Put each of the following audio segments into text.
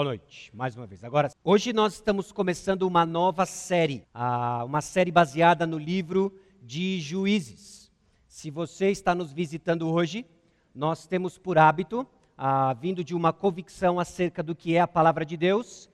Boa noite, mais uma vez. Agora, hoje nós estamos começando uma nova série, uma série baseada no livro de Juízes. Se você está nos visitando hoje, nós temos por hábito, vindo de uma convicção acerca do que é a palavra de Deus,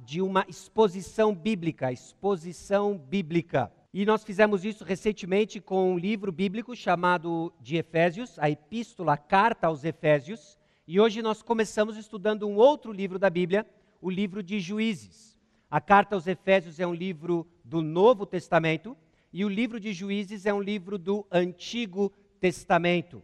de uma exposição bíblica, exposição bíblica. E nós fizemos isso recentemente com um livro bíblico chamado de Efésios, a Epístola, a Carta aos Efésios. E hoje nós começamos estudando um outro livro da Bíblia, o livro de Juízes. A carta aos Efésios é um livro do Novo Testamento e o livro de Juízes é um livro do Antigo Testamento.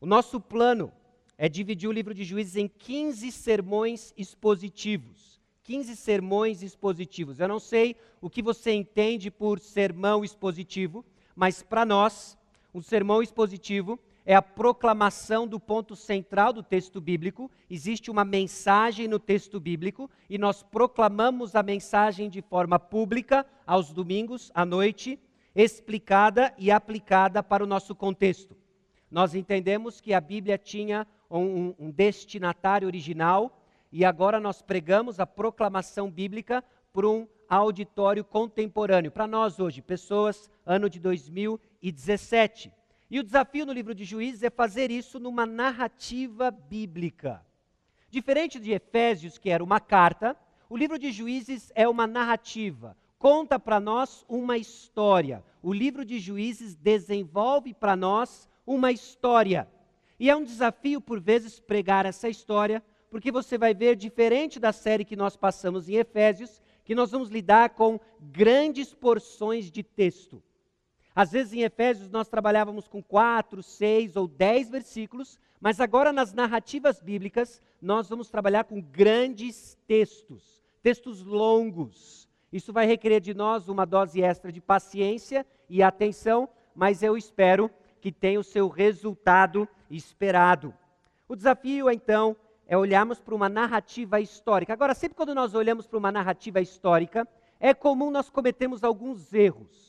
O nosso plano é dividir o livro de Juízes em 15 sermões expositivos. 15 sermões expositivos. Eu não sei o que você entende por sermão expositivo, mas para nós, um sermão expositivo é a proclamação do ponto central do texto bíblico. Existe uma mensagem no texto bíblico e nós proclamamos a mensagem de forma pública aos domingos à noite, explicada e aplicada para o nosso contexto. Nós entendemos que a Bíblia tinha um, um destinatário original e agora nós pregamos a proclamação bíblica para um auditório contemporâneo. Para nós hoje, pessoas, ano de 2017. E o desafio no livro de Juízes é fazer isso numa narrativa bíblica. Diferente de Efésios, que era uma carta, o livro de Juízes é uma narrativa, conta para nós uma história. O livro de Juízes desenvolve para nós uma história. E é um desafio, por vezes, pregar essa história, porque você vai ver, diferente da série que nós passamos em Efésios, que nós vamos lidar com grandes porções de texto. Às vezes em Efésios nós trabalhávamos com quatro, seis ou dez versículos, mas agora nas narrativas bíblicas nós vamos trabalhar com grandes textos, textos longos. Isso vai requerer de nós uma dose extra de paciência e atenção, mas eu espero que tenha o seu resultado esperado. O desafio, então, é olharmos para uma narrativa histórica. Agora, sempre quando nós olhamos para uma narrativa histórica, é comum nós cometermos alguns erros.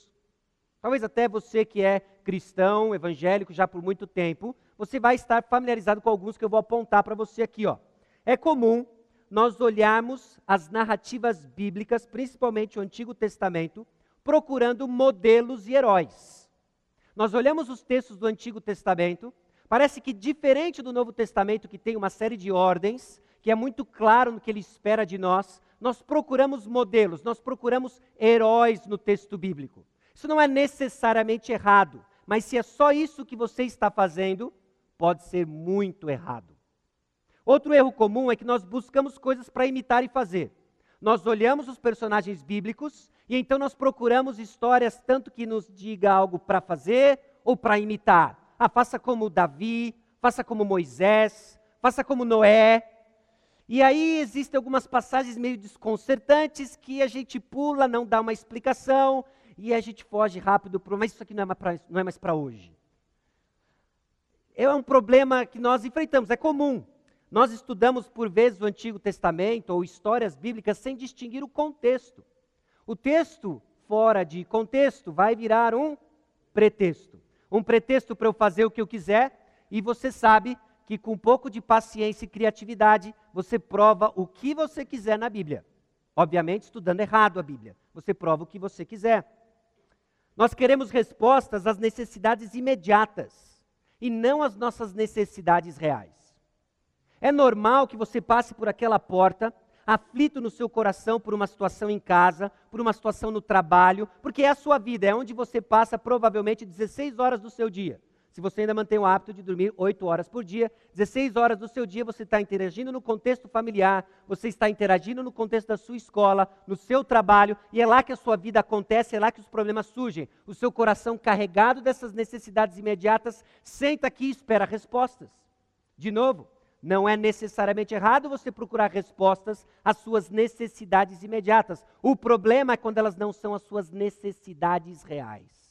Talvez até você que é cristão, evangélico já por muito tempo, você vai estar familiarizado com alguns que eu vou apontar para você aqui. Ó. É comum nós olharmos as narrativas bíblicas, principalmente o Antigo Testamento, procurando modelos e heróis. Nós olhamos os textos do Antigo Testamento, parece que diferente do Novo Testamento, que tem uma série de ordens, que é muito claro no que ele espera de nós, nós procuramos modelos, nós procuramos heróis no texto bíblico. Isso não é necessariamente errado, mas se é só isso que você está fazendo, pode ser muito errado. Outro erro comum é que nós buscamos coisas para imitar e fazer. Nós olhamos os personagens bíblicos e então nós procuramos histórias tanto que nos diga algo para fazer ou para imitar. Ah, faça como Davi, faça como Moisés, faça como Noé. E aí existem algumas passagens meio desconcertantes que a gente pula, não dá uma explicação, e a gente foge rápido, para, mas isso aqui não é mais para hoje. É um problema que nós enfrentamos, é comum. Nós estudamos por vezes o Antigo Testamento ou histórias bíblicas sem distinguir o contexto. O texto fora de contexto vai virar um pretexto. Um pretexto para eu fazer o que eu quiser, e você sabe que com um pouco de paciência e criatividade, você prova o que você quiser na Bíblia. Obviamente, estudando errado a Bíblia. Você prova o que você quiser. Nós queremos respostas às necessidades imediatas e não às nossas necessidades reais. É normal que você passe por aquela porta, aflito no seu coração por uma situação em casa, por uma situação no trabalho, porque é a sua vida, é onde você passa provavelmente 16 horas do seu dia. Se você ainda mantém o hábito de dormir 8 horas por dia, 16 horas do seu dia você está interagindo no contexto familiar, você está interagindo no contexto da sua escola, no seu trabalho, e é lá que a sua vida acontece, é lá que os problemas surgem. O seu coração carregado dessas necessidades imediatas senta aqui e espera respostas. De novo, não é necessariamente errado você procurar respostas às suas necessidades imediatas. O problema é quando elas não são as suas necessidades reais.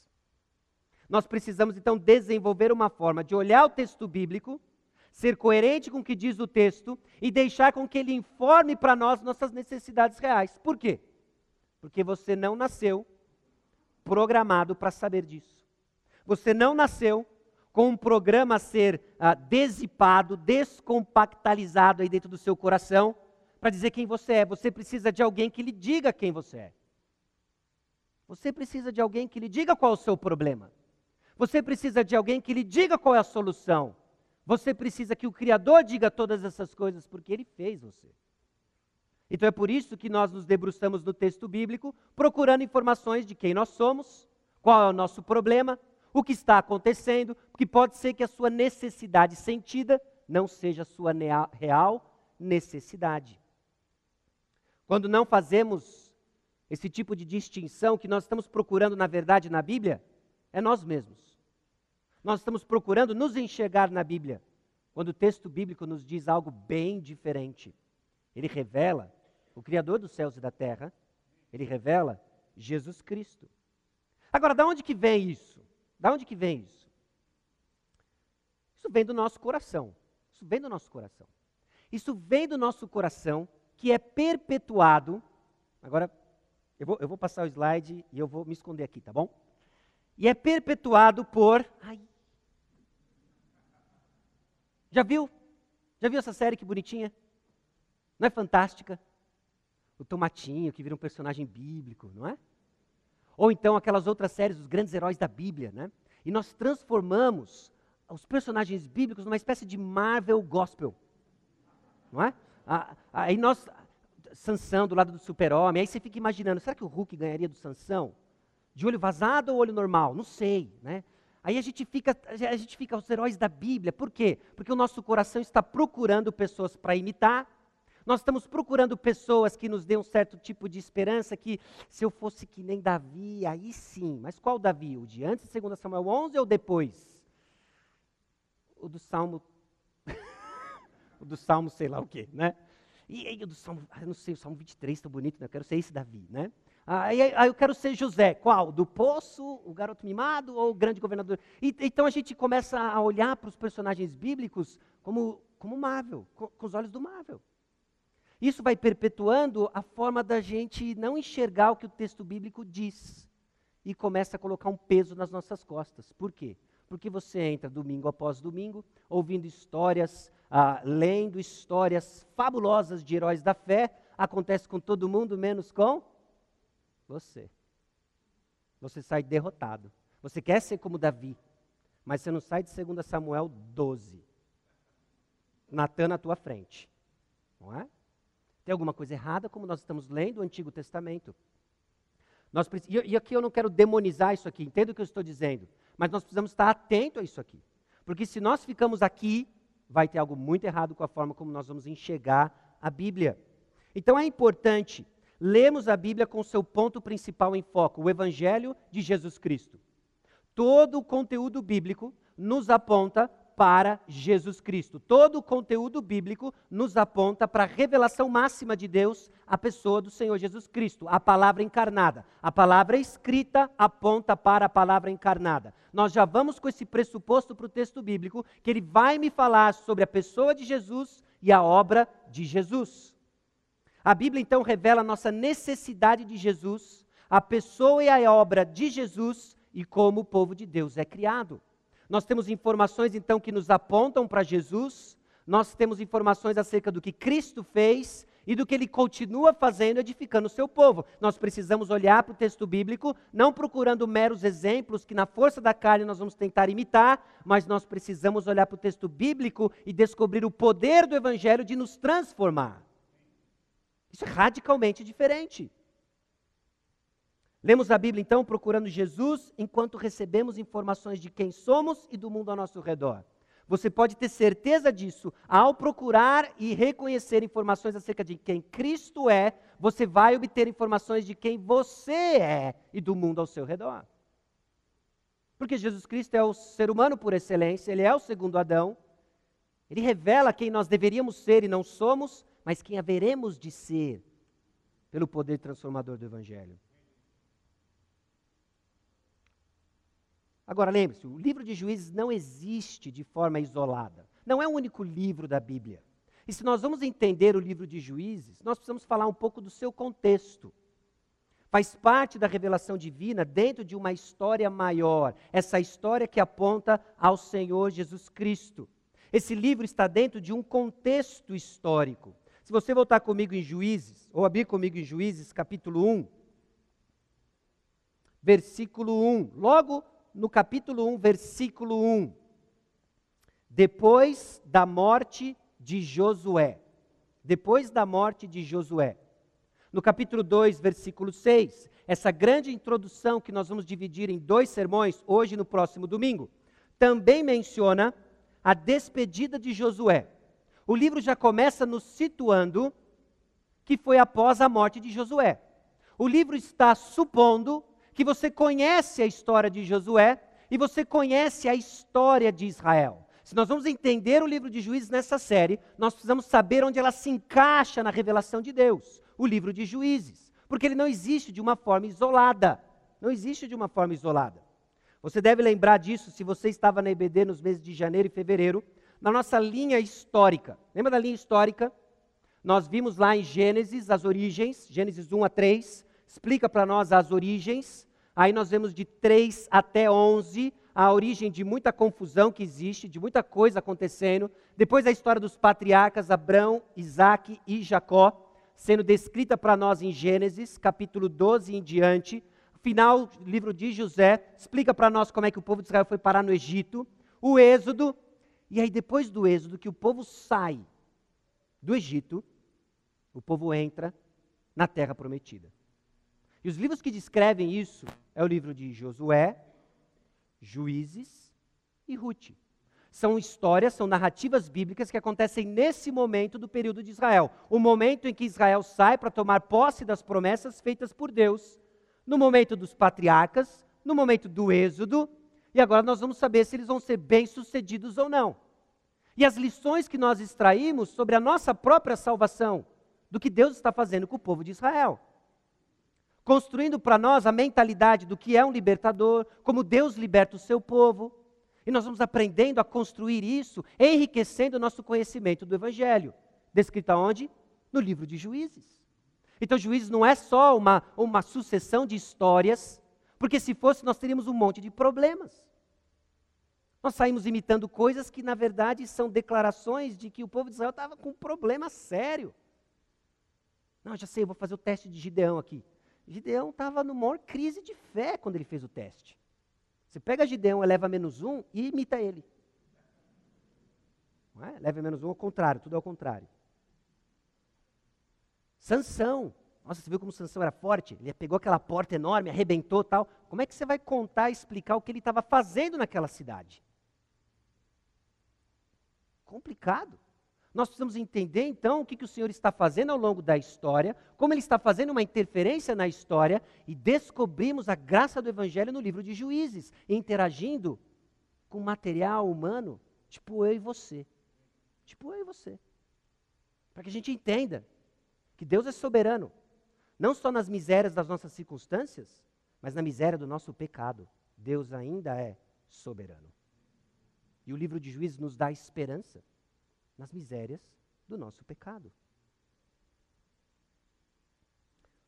Nós precisamos então desenvolver uma forma de olhar o texto bíblico, ser coerente com o que diz o texto e deixar com que ele informe para nós nossas necessidades reais. Por quê? Porque você não nasceu programado para saber disso. Você não nasceu com um programa a ser ah, desipado, descompactalizado aí dentro do seu coração, para dizer quem você é. Você precisa de alguém que lhe diga quem você é. Você precisa de alguém que lhe diga qual é o seu problema. Você precisa de alguém que lhe diga qual é a solução. Você precisa que o Criador diga todas essas coisas, porque Ele fez você. Então é por isso que nós nos debruçamos no texto bíblico, procurando informações de quem nós somos, qual é o nosso problema, o que está acontecendo, porque pode ser que a sua necessidade sentida não seja a sua real necessidade. Quando não fazemos esse tipo de distinção que nós estamos procurando, na verdade, na Bíblia, é nós mesmos. Nós estamos procurando nos enxergar na Bíblia, quando o texto bíblico nos diz algo bem diferente. Ele revela o Criador dos céus e da terra, ele revela Jesus Cristo. Agora, da onde que vem isso? Da onde que vem isso? Isso vem do nosso coração. Isso vem do nosso coração. Isso vem do nosso coração, que é perpetuado. Agora, eu vou, eu vou passar o slide e eu vou me esconder aqui, tá bom? E é perpetuado por. Ai. Já viu? Já viu essa série que bonitinha? Não é fantástica? O Tomatinho, que vira um personagem bíblico, não é? Ou então aquelas outras séries, os grandes heróis da Bíblia, né? E nós transformamos os personagens bíblicos numa espécie de Marvel gospel. Não é? Aí nós, Sansão do lado do super-homem, aí você fica imaginando, será que o Hulk ganharia do Sansão? De olho vazado ou olho normal? Não sei, né? Aí a gente fica, a gente fica os heróis da Bíblia. Por quê? Porque o nosso coração está procurando pessoas para imitar. Nós estamos procurando pessoas que nos dêem um certo tipo de esperança que se eu fosse que nem Davi, aí sim. Mas qual Davi? O de antes de 2 Samuel 11 ou depois? O do Salmo o do Salmo sei lá o quê, né? E, aí o do Salmo, ah, não sei, o Salmo 23 está bonito, né? Eu quero ser esse Davi, né? Aí, aí eu quero ser José, qual? Do poço, o garoto mimado ou o grande governador? E, então a gente começa a olhar para os personagens bíblicos como, como Marvel, com, com os olhos do Marvel. Isso vai perpetuando a forma da gente não enxergar o que o texto bíblico diz e começa a colocar um peso nas nossas costas. Por quê? Porque você entra domingo após domingo ouvindo histórias, ah, lendo histórias fabulosas de heróis da fé. Acontece com todo mundo, menos com você. Você sai derrotado. Você quer ser como Davi, mas você não sai de 2 Samuel 12. Natan na tua frente. Não é? Tem alguma coisa errada, como nós estamos lendo o Antigo Testamento. Nós, e aqui eu não quero demonizar isso aqui, entenda o que eu estou dizendo. Mas nós precisamos estar atentos a isso aqui. Porque se nós ficamos aqui, vai ter algo muito errado com a forma como nós vamos enxergar a Bíblia. Então é importante lermos a Bíblia com seu ponto principal em foco, o Evangelho de Jesus Cristo. Todo o conteúdo bíblico nos aponta para Jesus Cristo. Todo o conteúdo bíblico nos aponta para a revelação máxima de Deus, a pessoa do Senhor Jesus Cristo, a palavra encarnada. A palavra escrita aponta para a palavra encarnada. Nós já vamos com esse pressuposto para o texto bíblico, que ele vai me falar sobre a pessoa de Jesus e a obra de Jesus. A Bíblia então revela a nossa necessidade de Jesus, a pessoa e a obra de Jesus e como o povo de Deus é criado. Nós temos informações então que nos apontam para Jesus, nós temos informações acerca do que Cristo fez e do que ele continua fazendo, edificando o seu povo. Nós precisamos olhar para o texto bíblico, não procurando meros exemplos que na força da carne nós vamos tentar imitar, mas nós precisamos olhar para o texto bíblico e descobrir o poder do Evangelho de nos transformar. Isso é radicalmente diferente. Lemos a Bíblia então procurando Jesus enquanto recebemos informações de quem somos e do mundo ao nosso redor. Você pode ter certeza disso ao procurar e reconhecer informações acerca de quem Cristo é, você vai obter informações de quem você é e do mundo ao seu redor. Porque Jesus Cristo é o ser humano por excelência, ele é o segundo Adão. Ele revela quem nós deveríamos ser e não somos, mas quem haveremos de ser pelo poder transformador do Evangelho. Agora lembre-se, o livro de Juízes não existe de forma isolada. Não é o único livro da Bíblia. E se nós vamos entender o livro de Juízes, nós precisamos falar um pouco do seu contexto. Faz parte da revelação divina dentro de uma história maior, essa história que aponta ao Senhor Jesus Cristo. Esse livro está dentro de um contexto histórico. Se você voltar comigo em Juízes, ou abrir comigo em Juízes, capítulo 1, versículo 1. Logo no capítulo 1, versículo 1. Depois da morte de Josué. Depois da morte de Josué. No capítulo 2, versículo 6, essa grande introdução que nós vamos dividir em dois sermões, hoje e no próximo domingo, também menciona a despedida de Josué. O livro já começa nos situando que foi após a morte de Josué. O livro está supondo que você conhece a história de Josué e você conhece a história de Israel. Se nós vamos entender o livro de Juízes nessa série, nós precisamos saber onde ela se encaixa na revelação de Deus, o livro de Juízes, porque ele não existe de uma forma isolada. Não existe de uma forma isolada. Você deve lembrar disso se você estava na EBD nos meses de janeiro e fevereiro, na nossa linha histórica. Lembra da linha histórica? Nós vimos lá em Gênesis as origens, Gênesis 1 a 3, explica para nós as origens. Aí nós vemos de 3 até 11 a origem de muita confusão que existe, de muita coisa acontecendo. Depois a história dos patriarcas Abraão, Isaac e Jacó, sendo descrita para nós em Gênesis, capítulo 12 em diante. Final livro de José explica para nós como é que o povo de Israel foi parar no Egito. O Êxodo, e aí depois do Êxodo, que o povo sai do Egito, o povo entra na terra prometida. E os livros que descrevem isso é o livro de Josué, Juízes e Ruth. São histórias, são narrativas bíblicas que acontecem nesse momento do período de Israel. O momento em que Israel sai para tomar posse das promessas feitas por Deus, no momento dos patriarcas, no momento do Êxodo, e agora nós vamos saber se eles vão ser bem-sucedidos ou não. E as lições que nós extraímos sobre a nossa própria salvação, do que Deus está fazendo com o povo de Israel construindo para nós a mentalidade do que é um libertador, como Deus liberta o seu povo. E nós vamos aprendendo a construir isso, enriquecendo o nosso conhecimento do Evangelho. Descrito onde? No livro de Juízes. Então, Juízes não é só uma, uma sucessão de histórias, porque se fosse, nós teríamos um monte de problemas. Nós saímos imitando coisas que, na verdade, são declarações de que o povo de Israel estava com um problema sério. Não, já sei, eu vou fazer o teste de Gideão aqui. Gideão estava no maior crise de fé quando ele fez o teste. Você pega Gideão, eleva menos um e imita ele. Não é? Leva menos um ao contrário, tudo ao contrário. Sansão. Nossa, você viu como Sansão era forte? Ele pegou aquela porta enorme, arrebentou tal. Como é que você vai contar e explicar o que ele estava fazendo naquela cidade? Complicado. Nós precisamos entender então o que, que o Senhor está fazendo ao longo da história, como Ele está fazendo uma interferência na história e descobrimos a graça do Evangelho no livro de Juízes, interagindo com material humano, tipo eu e você. Tipo eu e você. Para que a gente entenda que Deus é soberano, não só nas misérias das nossas circunstâncias, mas na miséria do nosso pecado. Deus ainda é soberano. E o livro de Juízes nos dá esperança nas misérias do nosso pecado.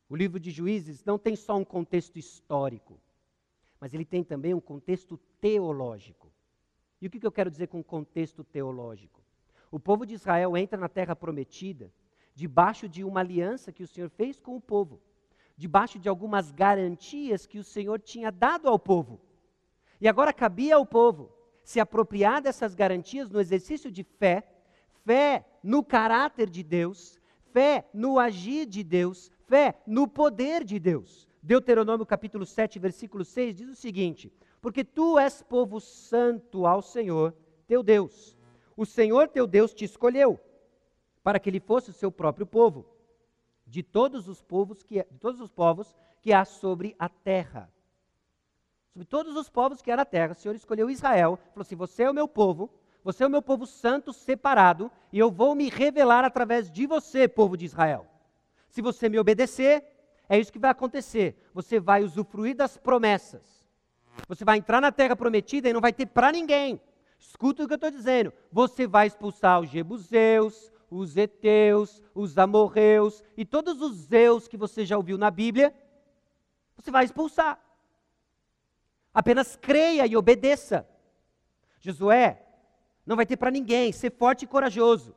O livro de Juízes não tem só um contexto histórico, mas ele tem também um contexto teológico. E o que eu quero dizer com contexto teológico? O povo de Israel entra na terra prometida debaixo de uma aliança que o Senhor fez com o povo, debaixo de algumas garantias que o Senhor tinha dado ao povo. E agora cabia ao povo se apropriar dessas garantias no exercício de fé fé no caráter de Deus, fé no agir de Deus, fé no poder de Deus. Deuteronômio capítulo 7, versículo 6 diz o seguinte: Porque tu és povo santo ao Senhor, teu Deus. O Senhor teu Deus te escolheu para que ele fosse o seu próprio povo, de todos os povos que de todos os povos que há sobre a terra. Sobre todos os povos que há na terra, o Senhor escolheu Israel, falou assim: "Você é o meu povo, você é o meu povo santo, separado, e eu vou me revelar através de você, povo de Israel. Se você me obedecer, é isso que vai acontecer. Você vai usufruir das promessas. Você vai entrar na terra prometida e não vai ter para ninguém. Escuta o que eu estou dizendo. Você vai expulsar os jebuseus, os eteus, os amorreus e todos os zeus que você já ouviu na Bíblia. Você vai expulsar. Apenas creia e obedeça. Josué não vai ter para ninguém, ser forte e corajoso.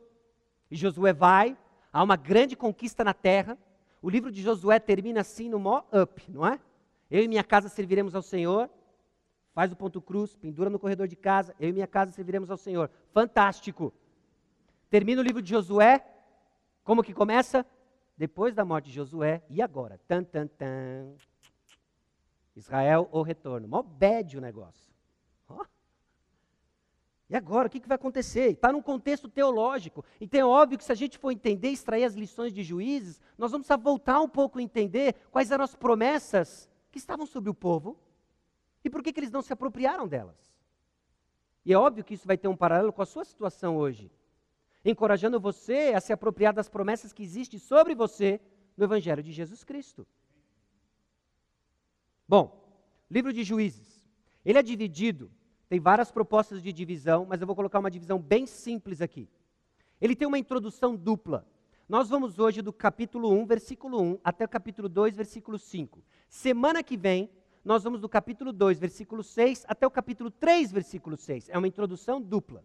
E Josué vai, há uma grande conquista na terra. O livro de Josué termina assim no mó up, não é? Eu e minha casa serviremos ao Senhor. Faz o ponto cruz, pendura no corredor de casa. Eu e minha casa serviremos ao Senhor. Fantástico. Termina o livro de Josué. Como que começa? Depois da morte de Josué. E agora? Tan, tan, tan. Israel ou retorno. Mó bad o negócio. E agora, o que, vai acontecer? Está num contexto teológico. Então é óbvio que se a gente for entender, extrair as lições de juízes, nós vamos voltar um pouco a entender quais eram as promessas que estavam sobre o povo e por que, que eles não se apropriaram delas. E é óbvio que isso vai ter um paralelo com a sua situação hoje, encorajando você a se apropriar das promessas que existem sobre você no Evangelho de Jesus Cristo. Bom, livro de Juízes. Ele é dividido, tem várias propostas de divisão, mas eu vou colocar uma divisão bem simples aqui. Ele tem uma introdução dupla. Nós vamos hoje do capítulo 1, versículo 1, até o capítulo 2, versículo 5. Semana que vem, nós vamos do capítulo 2, versículo 6, até o capítulo 3, versículo 6. É uma introdução dupla.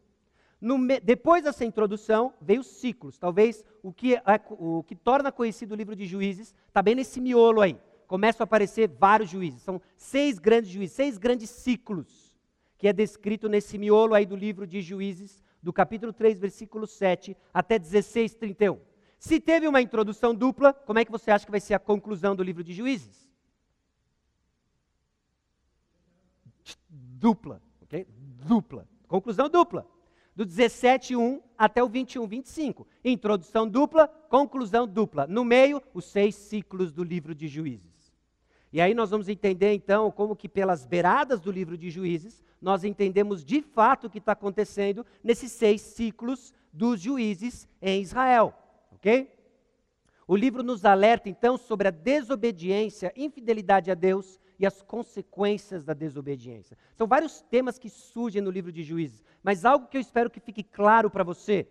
Me... depois dessa introdução, veio os ciclos. Talvez o que, é, o que torna conhecido o livro de juízes está bem nesse miolo aí. Começam a aparecer vários juízes. São seis grandes juízes, seis grandes ciclos, que é descrito nesse miolo aí do livro de juízes, do capítulo 3, versículo 7 até 16, 31. Se teve uma introdução dupla, como é que você acha que vai ser a conclusão do livro de juízes? dupla, ok? Dupla. Conclusão dupla. Do 17.1 até o 21.25. Introdução dupla, conclusão dupla. No meio, os seis ciclos do livro de Juízes. E aí nós vamos entender então como que pelas beiradas do livro de Juízes, nós entendemos de fato o que está acontecendo nesses seis ciclos dos juízes em Israel. Ok? O livro nos alerta então sobre a desobediência, infidelidade a Deus e as consequências da desobediência. São vários temas que surgem no livro de Juízes, mas algo que eu espero que fique claro para você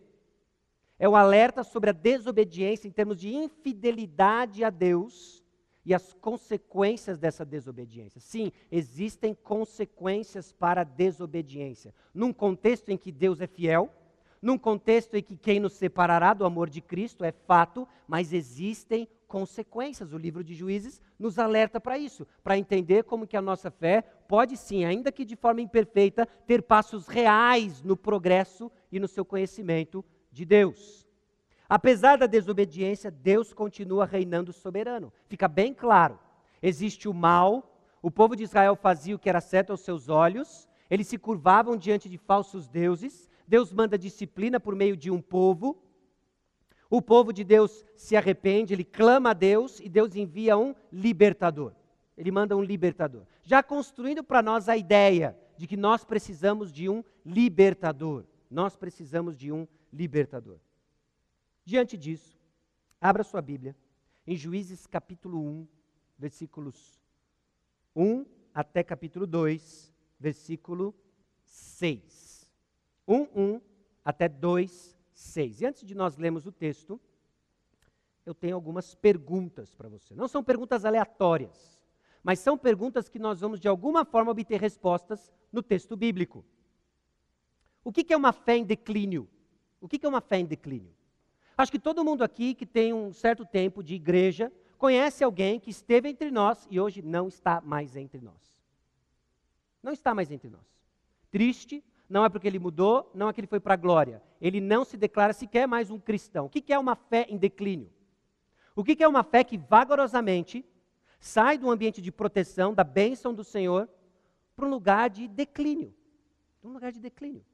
é o alerta sobre a desobediência em termos de infidelidade a Deus e as consequências dessa desobediência. Sim, existem consequências para a desobediência. Num contexto em que Deus é fiel, num contexto em que quem nos separará do amor de Cristo é fato, mas existem consequências. O livro de Juízes nos alerta para isso, para entender como que a nossa fé pode sim, ainda que de forma imperfeita, ter passos reais no progresso e no seu conhecimento de Deus. Apesar da desobediência, Deus continua reinando soberano. Fica bem claro. Existe o mal, o povo de Israel fazia o que era certo aos seus olhos, eles se curvavam diante de falsos deuses, Deus manda disciplina por meio de um povo. O povo de Deus se arrepende, ele clama a Deus e Deus envia um libertador. Ele manda um libertador. Já construindo para nós a ideia de que nós precisamos de um libertador. Nós precisamos de um libertador. Diante disso, abra sua Bíblia em Juízes capítulo 1, versículos 1 até capítulo 2, versículo 6. 1, 1 até 2, 6. E antes de nós lermos o texto, eu tenho algumas perguntas para você. Não são perguntas aleatórias, mas são perguntas que nós vamos de alguma forma obter respostas no texto bíblico. O que é uma fé em declínio? O que é uma fé em declínio? Acho que todo mundo aqui que tem um certo tempo de igreja conhece alguém que esteve entre nós e hoje não está mais entre nós. Não está mais entre nós. Triste, não é porque ele mudou, não é que ele foi para a glória. Ele não se declara sequer mais um cristão. O que é uma fé em declínio? O que é uma fé que vagarosamente sai do ambiente de proteção, da bênção do Senhor, para um lugar de declínio? Um lugar de declínio.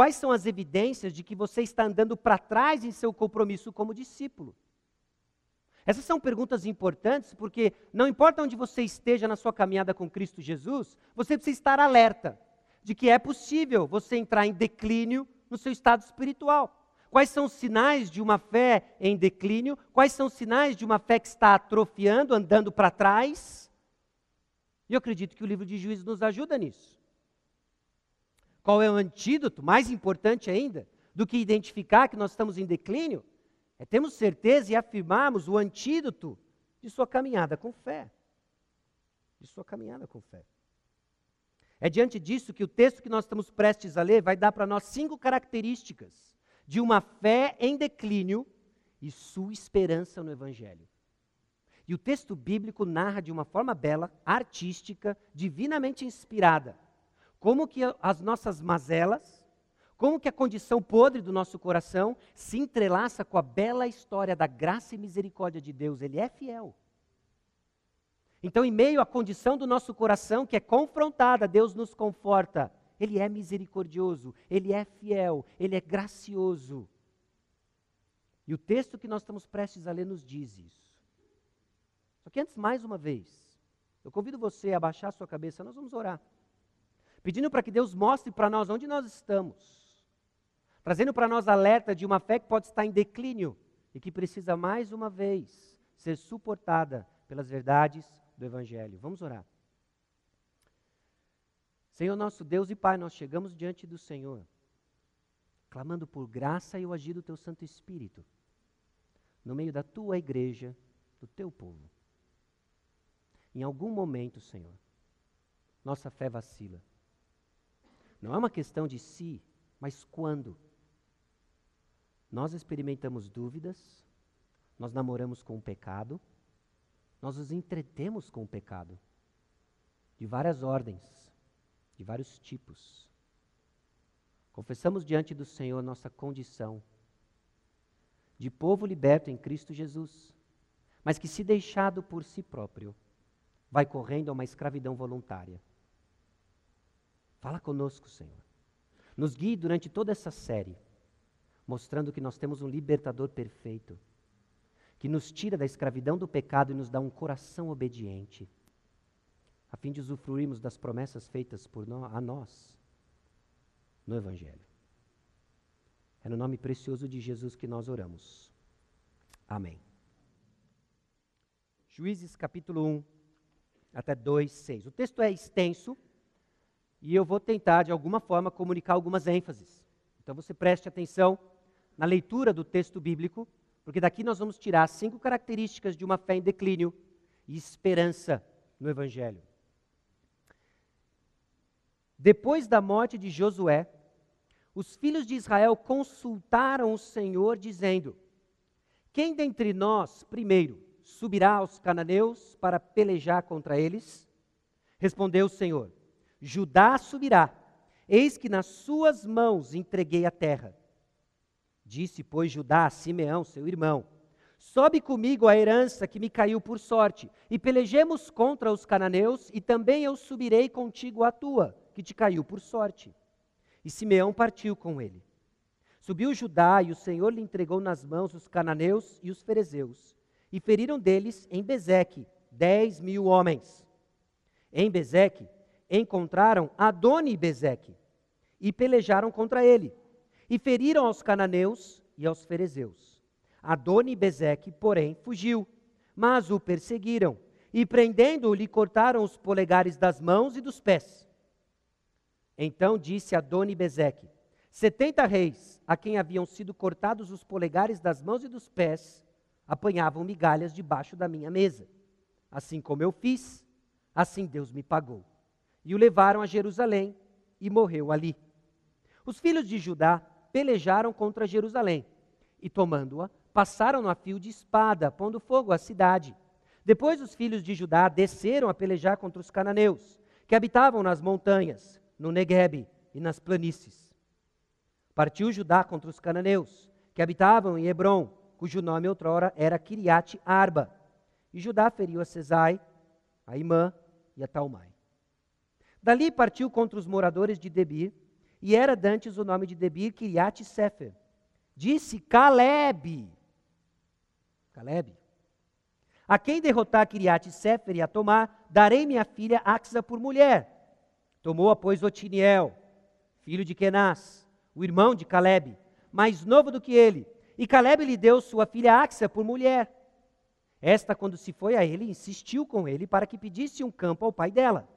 Quais são as evidências de que você está andando para trás em seu compromisso como discípulo? Essas são perguntas importantes porque não importa onde você esteja na sua caminhada com Cristo Jesus, você precisa estar alerta de que é possível você entrar em declínio no seu estado espiritual. Quais são os sinais de uma fé em declínio? Quais são os sinais de uma fé que está atrofiando, andando para trás? E eu acredito que o livro de Juízes nos ajuda nisso. Qual é o antídoto, mais importante ainda, do que identificar que nós estamos em declínio? É termos certeza e afirmarmos o antídoto de sua caminhada com fé. De sua caminhada com fé. É diante disso que o texto que nós estamos prestes a ler vai dar para nós cinco características de uma fé em declínio e sua esperança no Evangelho. E o texto bíblico narra de uma forma bela, artística, divinamente inspirada, como que as nossas mazelas, como que a condição podre do nosso coração se entrelaça com a bela história da graça e misericórdia de Deus. Ele é fiel. Então, em meio à condição do nosso coração que é confrontada, Deus nos conforta. Ele é misericordioso, ele é fiel, ele é gracioso. E o texto que nós estamos prestes a ler nos diz isso. Só que antes, mais uma vez, eu convido você a baixar sua cabeça, nós vamos orar. Pedindo para que Deus mostre para nós onde nós estamos. Trazendo para nós alerta de uma fé que pode estar em declínio e que precisa mais uma vez ser suportada pelas verdades do Evangelho. Vamos orar. Senhor nosso Deus e Pai, nós chegamos diante do Senhor, clamando por graça e o agir do Teu Santo Espírito, no meio da Tua igreja, do Teu povo. Em algum momento, Senhor, nossa fé vacila. Não é uma questão de se, mas quando. Nós experimentamos dúvidas, nós namoramos com o pecado, nós nos entretemos com o pecado, de várias ordens, de vários tipos. Confessamos diante do Senhor nossa condição de povo liberto em Cristo Jesus, mas que, se deixado por si próprio, vai correndo a uma escravidão voluntária. Fala conosco, Senhor. Nos guie durante toda essa série, mostrando que nós temos um libertador perfeito que nos tira da escravidão do pecado e nos dá um coração obediente, a fim de usufruirmos das promessas feitas por nós, a nós no Evangelho. É no nome precioso de Jesus que nós oramos. Amém. Juízes capítulo 1 até 2, 6. O texto é extenso e eu vou tentar, de alguma forma, comunicar algumas ênfases. Então você preste atenção na leitura do texto bíblico porque daqui nós vamos tirar cinco características de uma fé em declínio e esperança no Evangelho. Depois da morte de Josué, os filhos de Israel consultaram o Senhor, dizendo: Quem dentre nós, primeiro, subirá aos cananeus para pelejar contra eles? Respondeu o Senhor: Judá subirá, eis que nas suas mãos entreguei a terra. Disse, pois, Judá a Simeão, seu irmão: Sobe comigo a herança que me caiu por sorte, e pelejemos contra os cananeus, e também eu subirei contigo a tua, que te caiu por sorte. E Simeão partiu com ele. Subiu Judá, e o Senhor lhe entregou nas mãos os cananeus e os ferezeus, e feriram deles em Bezeque dez mil homens. Em Bezeque encontraram Adoni Bezeque, e pelejaram contra ele e feriram aos cananeus e aos ferezeus. Adoni Bezeque, porém, fugiu, mas o perseguiram, e prendendo-o, lhe cortaram os polegares das mãos e dos pés. Então disse Adoni Bezeque: Setenta reis, a quem haviam sido cortados os polegares das mãos e dos pés, apanhavam migalhas debaixo da minha mesa. Assim como eu fiz, assim Deus me pagou. E o levaram a Jerusalém e morreu ali. Os filhos de Judá pelejaram contra Jerusalém e, tomando-a, passaram a fio de espada, pondo fogo à cidade. Depois os filhos de Judá desceram a pelejar contra os cananeus, que habitavam nas montanhas, no Neguebe e nas planícies. Partiu Judá contra os cananeus, que habitavam em Hebron, cujo nome outrora era Kiriate Arba. E Judá feriu a Cesai, a Imã e a Talmai. Dali partiu contra os moradores de Debir, e era dantes o nome de Debir Kiriat Sefer. Disse Caleb. Caleb. A quem derrotar Kiriat Sefer e a tomar, darei minha filha Axa por mulher. Tomou, pois, Otiniel, filho de Kenaz, o irmão de Caleb, mais novo do que ele. E Caleb lhe deu sua filha Axa por mulher. Esta, quando se foi a ele, insistiu com ele para que pedisse um campo ao pai dela.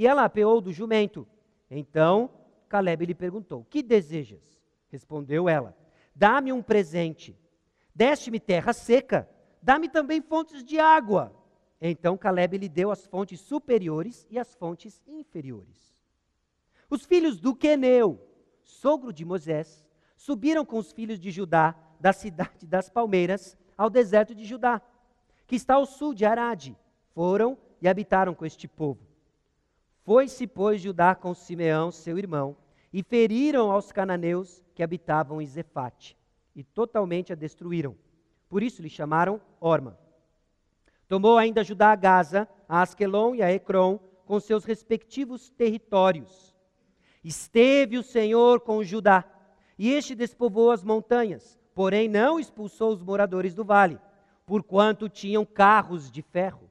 E ela apeou do jumento. Então Caleb lhe perguntou: Que desejas? Respondeu ela: Dá-me um presente. Deste-me terra seca, dá-me também fontes de água. Então Caleb lhe deu as fontes superiores e as fontes inferiores. Os filhos do Queneu, sogro de Moisés, subiram com os filhos de Judá da cidade das palmeiras ao deserto de Judá, que está ao sul de Arade. Foram e habitaram com este povo. Foi-se, pois, Judá com Simeão, seu irmão, e feriram aos cananeus que habitavam em Zefate, e totalmente a destruíram. Por isso lhe chamaram Orma. Tomou ainda Judá a Gaza, a Asquelon e a Ecrom, com seus respectivos territórios. Esteve o Senhor com Judá, e este despovoou as montanhas, porém não expulsou os moradores do vale, porquanto tinham carros de ferro.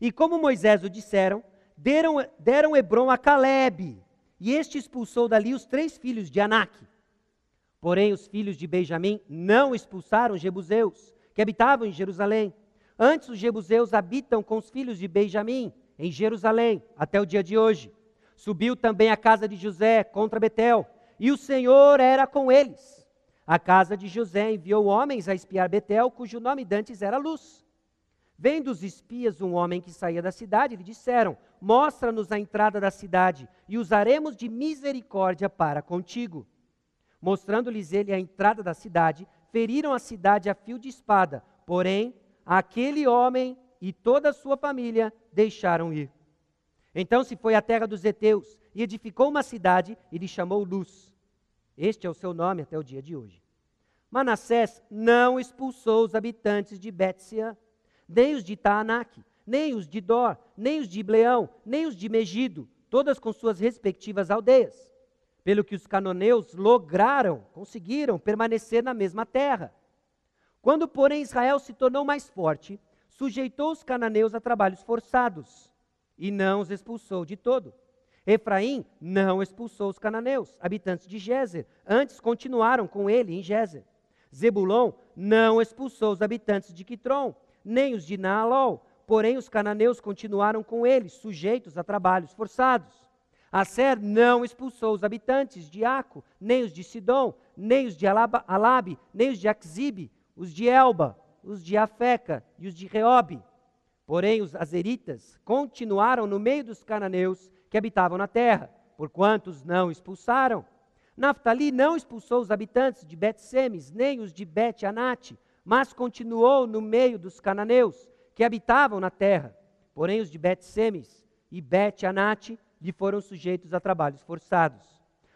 E como Moisés o disseram, deram, deram Hebron a Caleb, e este expulsou dali os três filhos de Anak. Porém, os filhos de Benjamim não expulsaram os jebuseus, que habitavam em Jerusalém. Antes, os jebuseus habitam com os filhos de Benjamim, em Jerusalém, até o dia de hoje. Subiu também a casa de José contra Betel, e o Senhor era com eles. A casa de José enviou homens a espiar Betel, cujo nome dantes era Luz. Vendo os espias um homem que saía da cidade, lhe disseram: Mostra-nos a entrada da cidade, e usaremos de misericórdia para contigo. Mostrando-lhes ele a entrada da cidade, feriram a cidade a fio de espada, porém, aquele homem e toda a sua família deixaram ir. Então se foi à terra dos heteus e edificou uma cidade e lhe chamou Luz. Este é o seu nome até o dia de hoje. Manassés não expulsou os habitantes de Betsia nem os de Taanac, nem os de Dor, nem os de Ibleão, nem os de Megido, todas com suas respectivas aldeias. Pelo que os canoneus lograram, conseguiram permanecer na mesma terra. Quando, porém, Israel se tornou mais forte, sujeitou os cananeus a trabalhos forçados e não os expulsou de todo. Efraim não expulsou os cananeus, habitantes de Gézer, antes continuaram com ele em Gézer. Zebulon não expulsou os habitantes de Quitron, nem os de Naalol, porém os cananeus continuaram com eles, sujeitos a trabalhos forçados. Asser não expulsou os habitantes de Aco, nem os de Sidom, nem os de Alabe, nem os de Axibe, os de Elba, os de Afeca e os de Reobe. Porém, os azeritas continuaram no meio dos cananeus que habitavam na terra, porquanto os não expulsaram. Naftali não expulsou os habitantes de Bet-Semes, nem os de Bet-Anate, mas continuou no meio dos cananeus que habitavam na terra. Porém, os de Bet-Semes e Bet-Anate lhe foram sujeitos a trabalhos forçados.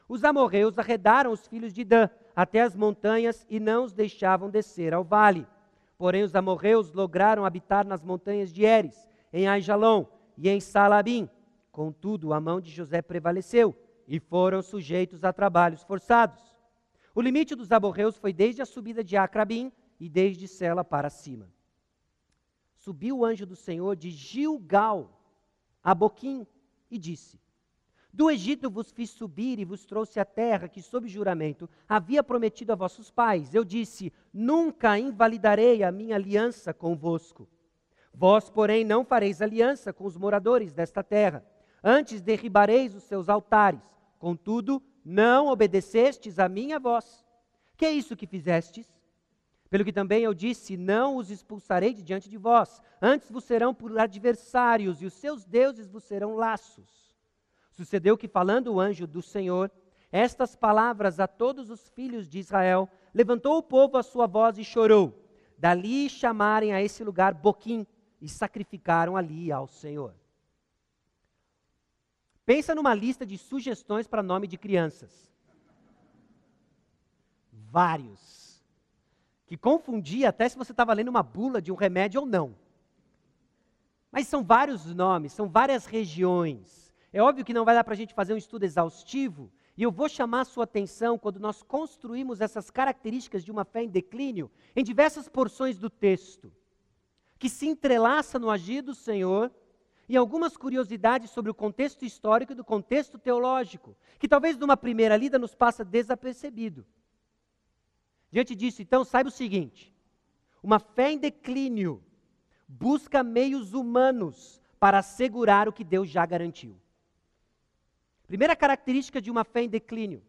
Os amorreus arredaram os filhos de Dan até as montanhas e não os deixavam descer ao vale. Porém, os amorreus lograram habitar nas montanhas de Eres, em Aijalon e em Salabim. Contudo, a mão de José prevaleceu e foram sujeitos a trabalhos forçados. O limite dos amorreus foi desde a subida de Acrabim e desde Sela para cima. Subiu o anjo do Senhor de Gilgal a Boquim e disse: Do Egito vos fiz subir e vos trouxe a terra que, sob juramento, havia prometido a vossos pais. Eu disse: Nunca invalidarei a minha aliança convosco. Vós, porém, não fareis aliança com os moradores desta terra. Antes derribareis os seus altares. Contudo, não obedecestes a minha voz. Que é isso que fizestes? Pelo que também eu disse: Não os expulsarei de diante de vós, antes vos serão por adversários, e os seus deuses vos serão laços. Sucedeu que, falando o anjo do Senhor, estas palavras a todos os filhos de Israel, levantou o povo a sua voz e chorou. Dali chamarem a esse lugar Boquim, e sacrificaram ali ao Senhor. Pensa numa lista de sugestões para nome de crianças. Vários que confundia até se você estava lendo uma bula de um remédio ou não. Mas são vários nomes, são várias regiões. É óbvio que não vai dar para a gente fazer um estudo exaustivo, e eu vou chamar a sua atenção quando nós construímos essas características de uma fé em declínio em diversas porções do texto, que se entrelaça no agir do Senhor e algumas curiosidades sobre o contexto histórico e do contexto teológico, que talvez numa primeira lida nos passa desapercebido. Diante disso, então, saiba o seguinte: uma fé em declínio busca meios humanos para assegurar o que Deus já garantiu. Primeira característica de uma fé em declínio: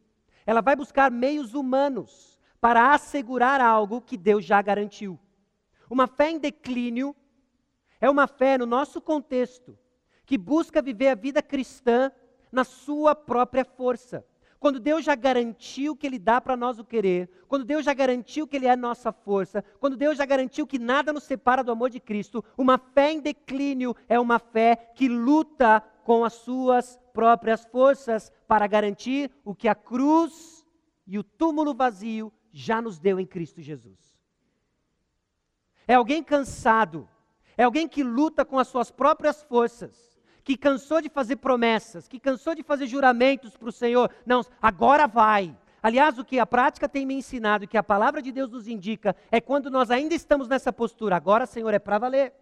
ela vai buscar meios humanos para assegurar algo que Deus já garantiu. Uma fé em declínio é uma fé no nosso contexto que busca viver a vida cristã na sua própria força quando Deus já garantiu que Ele dá para nós o querer, quando Deus já garantiu que Ele é a nossa força, quando Deus já garantiu que nada nos separa do amor de Cristo, uma fé em declínio é uma fé que luta com as suas próprias forças para garantir o que a cruz e o túmulo vazio já nos deu em Cristo Jesus. É alguém cansado, é alguém que luta com as suas próprias forças que cansou de fazer promessas, que cansou de fazer juramentos para o Senhor. Não, agora vai. Aliás, o que a prática tem me ensinado, que a palavra de Deus nos indica, é quando nós ainda estamos nessa postura. Agora, Senhor, é para valer.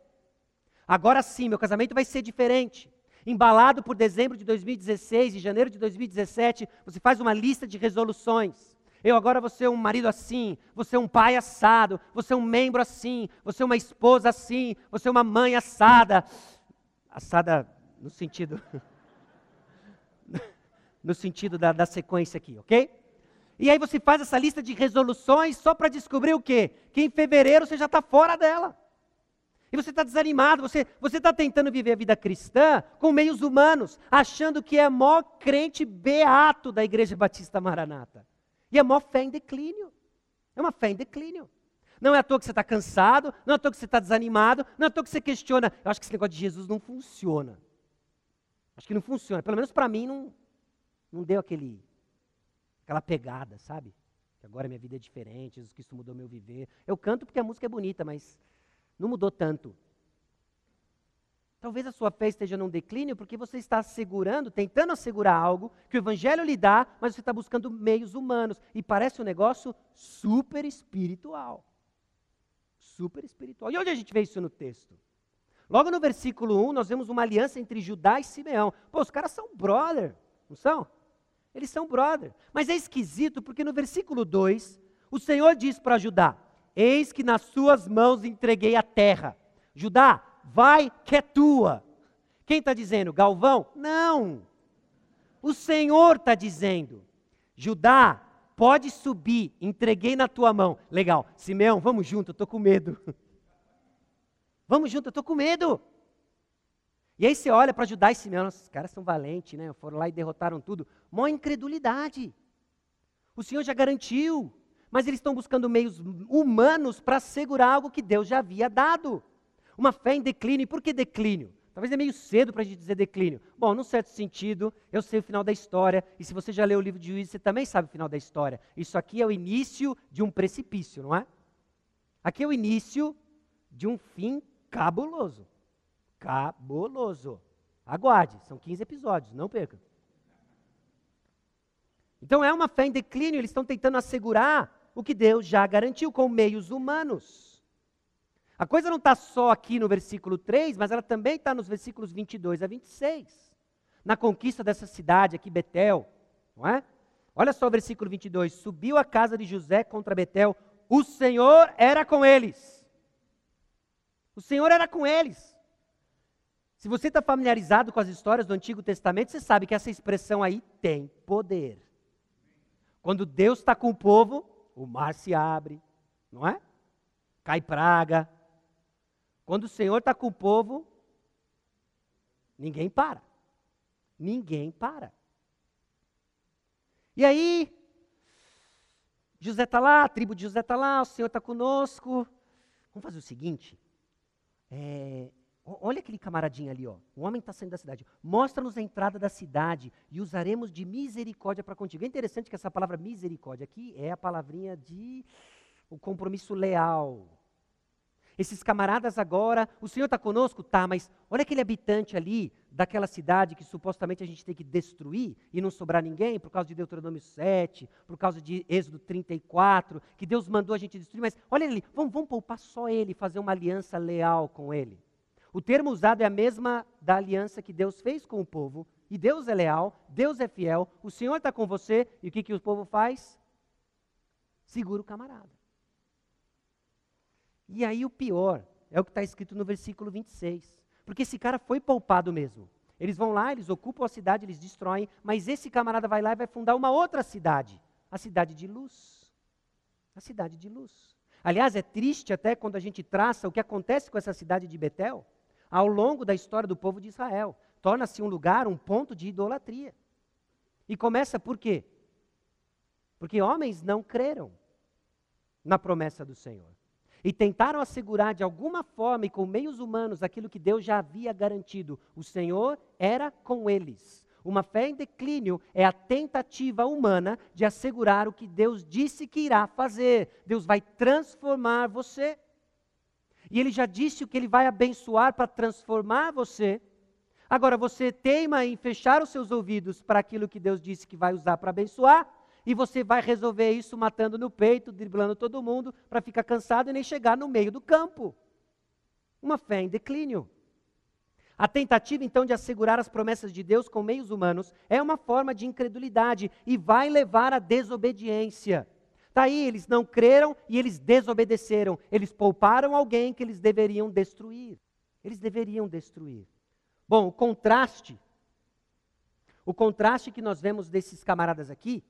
Agora sim, meu casamento vai ser diferente. Embalado por dezembro de 2016 e janeiro de 2017, você faz uma lista de resoluções. Eu agora vou ser um marido assim, vou ser um pai assado, vou ser um membro assim, vou ser uma esposa assim, vou ser uma mãe assada. Assada no sentido no sentido da, da, sequência aqui, ok? E aí você faz essa lista de resoluções só para descobrir o quê? Que em fevereiro você já está fora dela. E você está desanimado, você está tentando viver a vida cristã com meios humanos, achando que é maior crente beato da Igreja Batista Maranata. E é maior fé em declínio. É uma fé em declínio. Não é à toa que você está cansado, não é à toa que você está desanimado, não é à toa que você questiona. Eu acho que esse negócio de Jesus não funciona. Acho que não funciona. Pelo menos para mim não, não deu aquele, aquela pegada, sabe? Que agora minha vida é diferente, Jesus Cristo mudou meu viver. Eu canto porque a música é bonita, mas não mudou tanto. Talvez a sua fé esteja num declínio porque você está assegurando, tentando assegurar algo que o Evangelho lhe dá, mas você está buscando meios humanos. E parece um negócio super espiritual. Super espiritual. E onde a gente vê isso no texto? Logo no versículo 1, nós vemos uma aliança entre Judá e Simeão. Pô, os caras são brother, não são? Eles são brother. Mas é esquisito porque no versículo 2, o Senhor diz para Judá: Eis que nas suas mãos entreguei a terra. Judá, vai que é tua. Quem está dizendo? Galvão? Não. O Senhor está dizendo: Judá, pode subir, entreguei na tua mão. Legal. Simeão, vamos junto, estou com medo. Vamos junto, eu estou com medo. E aí você olha para Judá e Simeão, os caras são valentes, né? Foram lá e derrotaram tudo. Mó incredulidade. O Senhor já garantiu, mas eles estão buscando meios humanos para segurar algo que Deus já havia dado. Uma fé em declínio. E por que declínio? Talvez é meio cedo para a gente dizer declínio. Bom, num certo sentido, eu sei o final da história, e se você já leu o livro de Juízes, você também sabe o final da história. Isso aqui é o início de um precipício, não é? Aqui é o início de um fim cabuloso. Cabuloso. Aguarde, são 15 episódios, não perca. Então é uma fé em declínio, eles estão tentando assegurar o que Deus já garantiu com meios humanos. A coisa não está só aqui no versículo 3, mas ela também está nos versículos 22 a 26. Na conquista dessa cidade aqui, Betel, não é? Olha só o versículo 22. Subiu a casa de José contra Betel, o Senhor era com eles o Senhor era com eles. Se você está familiarizado com as histórias do Antigo Testamento, você sabe que essa expressão aí tem poder. Quando Deus está com o povo, o mar se abre, não é? Cai praga. Quando o Senhor está com o povo, ninguém para. Ninguém para. E aí, José está lá, a tribo de José está lá, o Senhor está conosco. Vamos fazer o seguinte: é, olha aquele camaradinho ali, ó. O homem está saindo da cidade. Mostra-nos a entrada da cidade e usaremos de misericórdia para contigo. É interessante que essa palavra misericórdia aqui é a palavrinha de o compromisso leal. Esses camaradas agora, o Senhor está conosco? Tá, mas olha aquele habitante ali daquela cidade que supostamente a gente tem que destruir e não sobrar ninguém por causa de Deuteronômio 7, por causa de Êxodo 34, que Deus mandou a gente destruir, mas olha ali, vamos, vamos poupar só ele, fazer uma aliança leal com ele. O termo usado é a mesma da aliança que Deus fez com o povo, e Deus é leal, Deus é fiel, o Senhor está com você, e o que, que o povo faz? Segura o camarada. E aí o pior é o que está escrito no versículo 26. Porque esse cara foi poupado mesmo. Eles vão lá, eles ocupam a cidade, eles destroem, mas esse camarada vai lá e vai fundar uma outra cidade, a cidade de luz. A cidade de luz. Aliás, é triste até quando a gente traça o que acontece com essa cidade de Betel ao longo da história do povo de Israel. Torna-se um lugar, um ponto de idolatria. E começa por quê? Porque homens não creram na promessa do Senhor. E tentaram assegurar de alguma forma e com meios humanos aquilo que Deus já havia garantido. O Senhor era com eles. Uma fé em declínio é a tentativa humana de assegurar o que Deus disse que irá fazer. Deus vai transformar você. E Ele já disse o que Ele vai abençoar para transformar você. Agora, você teima em fechar os seus ouvidos para aquilo que Deus disse que vai usar para abençoar, e você vai resolver isso matando no peito, driblando todo mundo, para ficar cansado e nem chegar no meio do campo. Uma fé em declínio. A tentativa, então, de assegurar as promessas de Deus com meios humanos é uma forma de incredulidade e vai levar à desobediência. Está aí, eles não creram e eles desobedeceram. Eles pouparam alguém que eles deveriam destruir. Eles deveriam destruir. Bom, o contraste, o contraste que nós vemos desses camaradas aqui,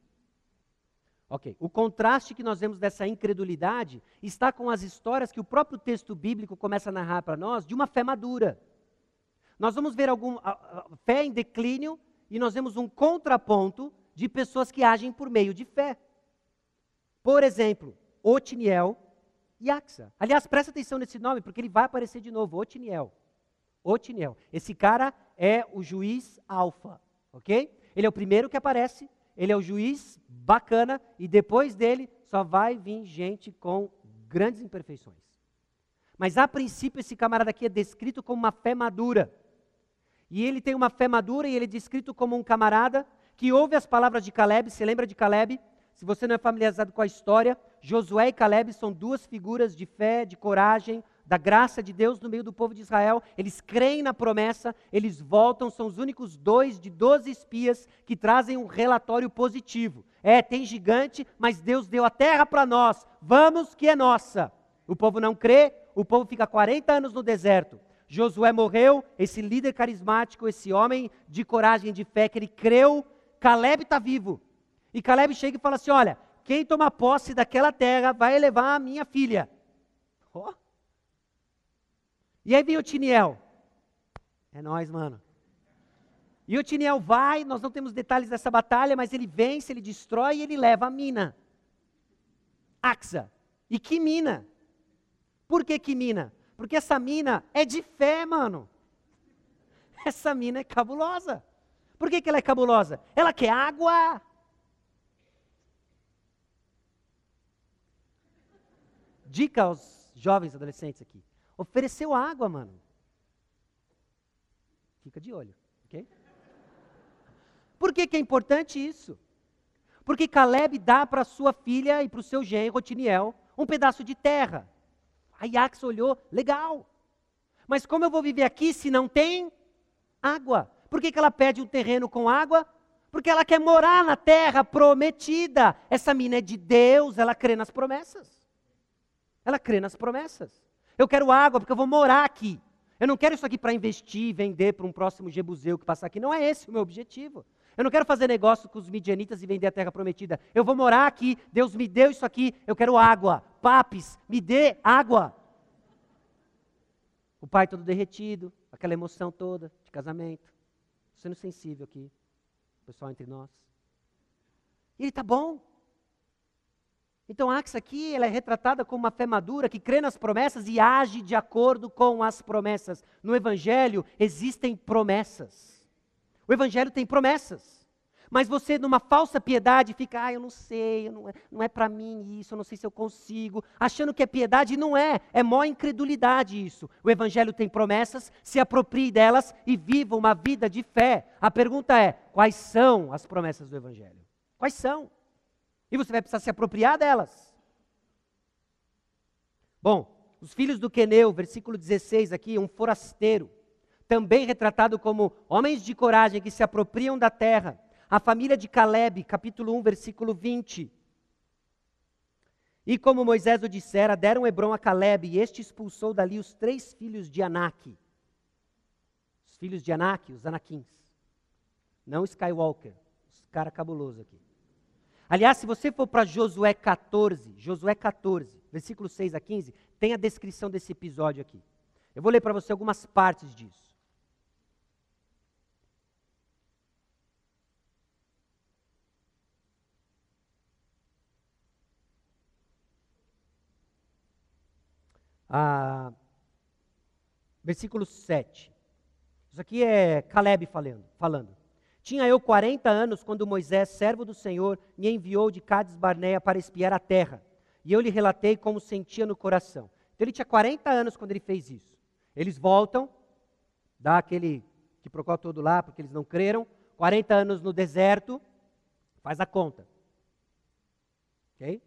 ok, o contraste que nós vemos dessa incredulidade está com as histórias que o próprio texto bíblico começa a narrar para nós de uma fé madura. Nós vamos ver alguma fé em declínio e nós vemos um contraponto de pessoas que agem por meio de fé. Por exemplo, Otiniel e Axa. Aliás, presta atenção nesse nome, porque ele vai aparecer de novo, Otiniel. Otiniel. Esse cara é o juiz alfa, ok? Ele é o primeiro que aparece, ele é o juiz bacana, e depois dele só vai vir gente com grandes imperfeições. Mas a princípio, esse camarada aqui é descrito como uma fé madura. E ele tem uma fé madura e ele é descrito como um camarada que ouve as palavras de Caleb. Você lembra de Caleb? Se você não é familiarizado com a história, Josué e Caleb são duas figuras de fé, de coragem, da graça de Deus no meio do povo de Israel. Eles creem na promessa, eles voltam, são os únicos dois de doze espias que trazem um relatório positivo. É, tem gigante, mas Deus deu a terra para nós. Vamos que é nossa. O povo não crê, o povo fica 40 anos no deserto. Josué morreu, esse líder carismático, esse homem de coragem, de fé, que ele creu, Caleb está vivo. E Caleb chega e fala assim: Olha, quem toma posse daquela terra vai levar a minha filha. Oh. E aí vem o Tiniel. É nós, mano. E o Tiniel vai, nós não temos detalhes dessa batalha, mas ele vence, ele destrói e ele leva a mina. Axa. E que mina? Por que que mina? Porque essa mina é de fé, mano. Essa mina é cabulosa. Por que, que ela é cabulosa? Ela quer água. Dica aos jovens adolescentes aqui. Ofereceu água, mano. Fica de olho, ok? Por que, que é importante isso? Porque Caleb dá para sua filha e para o seu genro, Otiniel, um pedaço de terra. A Iax olhou, legal. Mas como eu vou viver aqui se não tem água? Por que, que ela pede um terreno com água? Porque ela quer morar na terra prometida. Essa mina é de Deus, ela crê nas promessas. Ela crê nas promessas. Eu quero água porque eu vou morar aqui. Eu não quero isso aqui para investir e vender para um próximo Jebuseu que passar aqui. Não é esse o meu objetivo. Eu não quero fazer negócio com os midianitas e vender a terra prometida. Eu vou morar aqui, Deus me deu isso aqui, eu quero água. Papes, me dê água. O pai todo derretido, aquela emoção toda de casamento. Sendo sensível aqui, pessoal entre nós. E ele está bom. Então Axa aqui ela é retratada como uma fé madura que crê nas promessas e age de acordo com as promessas. No Evangelho existem promessas. O Evangelho tem promessas. Mas você, numa falsa piedade, fica, ah, eu não sei, não é, não é para mim isso, eu não sei se eu consigo, achando que é piedade, não é, é mó incredulidade isso. O Evangelho tem promessas, se aproprie delas e viva uma vida de fé. A pergunta é: quais são as promessas do Evangelho? Quais são? E você vai precisar se apropriar delas. Bom, os filhos do Queneu, versículo 16 aqui, um forasteiro também retratado como homens de coragem que se apropriam da terra. A família de Caleb, capítulo 1, versículo 20. E como Moisés o dissera, deram Hebron a Caleb, e este expulsou dali os três filhos de Anak. Os filhos de Anak, os Anakins. Não Skywalker, os cara cabuloso aqui. Aliás, se você for para Josué 14, Josué 14, versículo 6 a 15, tem a descrição desse episódio aqui. Eu vou ler para você algumas partes disso. Ah, versículo 7. Isso aqui é Caleb falando. falando. Tinha eu 40 anos quando Moisés, servo do Senhor, me enviou de Cades Barneia para espiar a terra. E eu lhe relatei como sentia no coração. Então ele tinha 40 anos quando ele fez isso. Eles voltam, dá aquele que procura todo lá, porque eles não creram. 40 anos no deserto, faz a conta. Ok?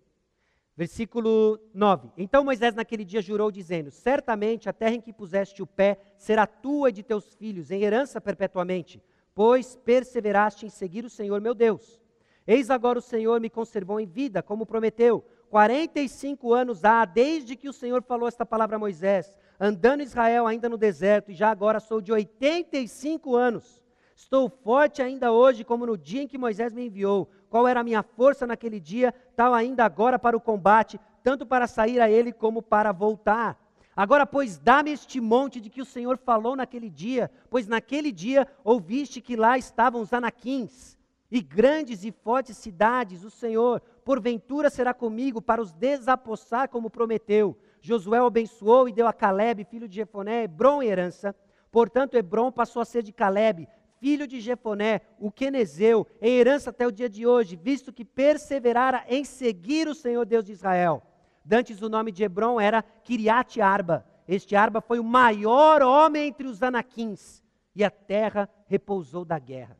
Versículo 9. Então Moisés naquele dia jurou, dizendo: Certamente a terra em que puseste o pé será tua e de teus filhos, em herança perpetuamente, pois perseveraste em seguir o Senhor meu Deus. Eis agora o Senhor me conservou em vida, como prometeu. 45 anos há, desde que o Senhor falou esta palavra a Moisés, andando Israel ainda no deserto, e já agora sou de 85 anos. Estou forte ainda hoje, como no dia em que Moisés me enviou. Qual era a minha força naquele dia, tal ainda agora para o combate, tanto para sair a ele como para voltar. Agora, pois, dá-me este monte de que o Senhor falou naquele dia, pois naquele dia ouviste que lá estavam os anaquins e grandes e fortes cidades. O Senhor, porventura, será comigo para os desapossar, como prometeu. Josué abençoou e deu a Caleb, filho de Jefoné, Hebron herança. Portanto, Hebron passou a ser de Caleb, filho de Jefoné, o quenezeu, em herança até o dia de hoje, visto que perseverara em seguir o Senhor Deus de Israel. Dantes o nome de Hebron era Kiriat Arba. Este Arba foi o maior homem entre os anaquins, e a terra repousou da guerra.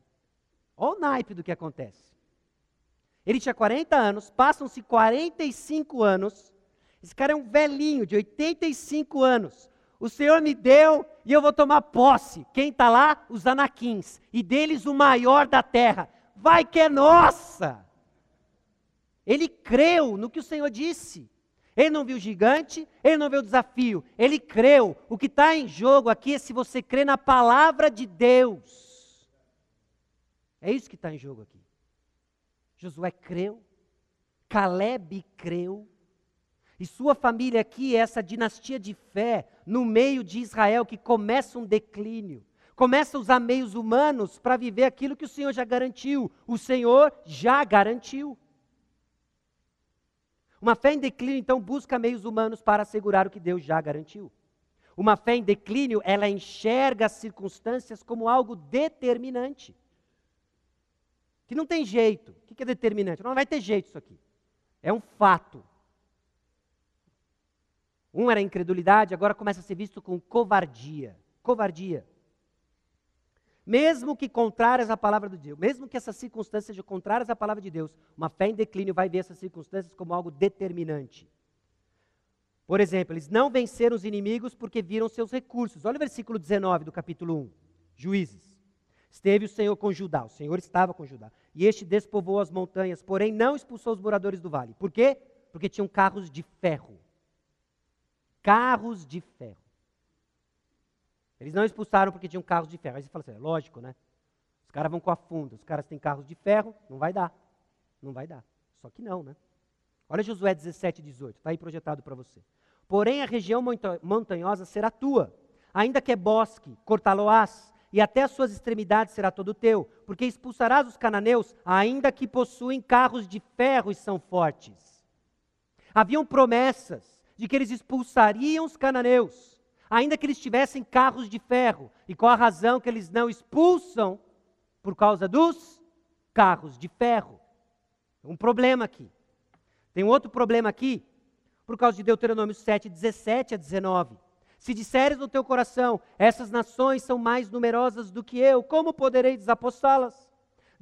Olha o naipe do que acontece. Ele tinha 40 anos, passam-se 45 anos. Esse cara é um velhinho de 85 anos. O Senhor me deu e eu vou tomar posse. Quem está lá? Os anaquins. E deles o maior da terra. Vai que é nossa! Ele creu no que o Senhor disse. Ele não viu o gigante, ele não viu o desafio, ele creu. O que está em jogo aqui é se você crê na palavra de Deus. É isso que está em jogo aqui. Josué creu, Caleb creu, e sua família aqui é essa dinastia de fé no meio de Israel que começa um declínio. Começa a usar meios humanos para viver aquilo que o Senhor já garantiu. O Senhor já garantiu. Uma fé em declínio, então, busca meios humanos para assegurar o que Deus já garantiu. Uma fé em declínio, ela enxerga as circunstâncias como algo determinante. Que não tem jeito. O que é determinante? Não vai ter jeito isso aqui. É um fato. Um era incredulidade, agora começa a ser visto com covardia. Covardia. Mesmo que contrárias à palavra de Deus, mesmo que essas circunstâncias sejam contrárias à palavra de Deus, uma fé em declínio vai ver essas circunstâncias como algo determinante. Por exemplo, eles não venceram os inimigos porque viram seus recursos. Olha o versículo 19 do capítulo 1, Juízes. Esteve o Senhor com Judá, o Senhor estava com Judá, e este despovoou as montanhas, porém não expulsou os moradores do vale. Por quê? Porque tinham carros de ferro carros de ferro. Eles não expulsaram porque tinham carros de ferro. Aí você fala assim, é lógico, né? Os caras vão com a funda, os caras têm carros de ferro, não vai dar. Não vai dar. Só que não, né? Olha Josué 17, 18, está aí projetado para você. Porém, a região montanhosa será tua, ainda que é bosque, cortá-lo-ás, e até as suas extremidades será todo teu, porque expulsarás os cananeus, ainda que possuem carros de ferro e são fortes. Haviam promessas, de que eles expulsariam os cananeus, ainda que eles tivessem carros de ferro. E qual a razão que eles não expulsam? Por causa dos carros de ferro. Um problema aqui. Tem outro problema aqui, por causa de Deuteronômio 7, 17 a 19. Se disseres no teu coração, essas nações são mais numerosas do que eu, como poderei desapossá-las?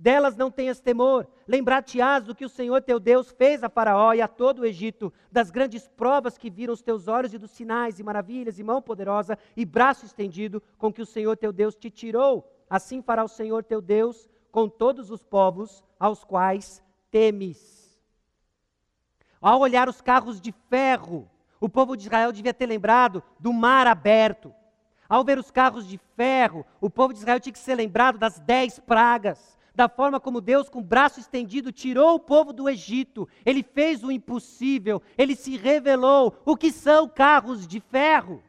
Delas não tenhas temor. Lembrar-te-ás do que o Senhor teu Deus fez a Faraó e a todo o Egito, das grandes provas que viram os teus olhos e dos sinais e maravilhas, e mão poderosa e braço estendido com que o Senhor teu Deus te tirou. Assim fará o Senhor teu Deus com todos os povos aos quais temes. Ao olhar os carros de ferro, o povo de Israel devia ter lembrado do mar aberto. Ao ver os carros de ferro, o povo de Israel tinha que ser lembrado das dez pragas da forma como Deus, com o braço estendido, tirou o povo do Egito. Ele fez o impossível, ele se revelou. O que são carros de ferro?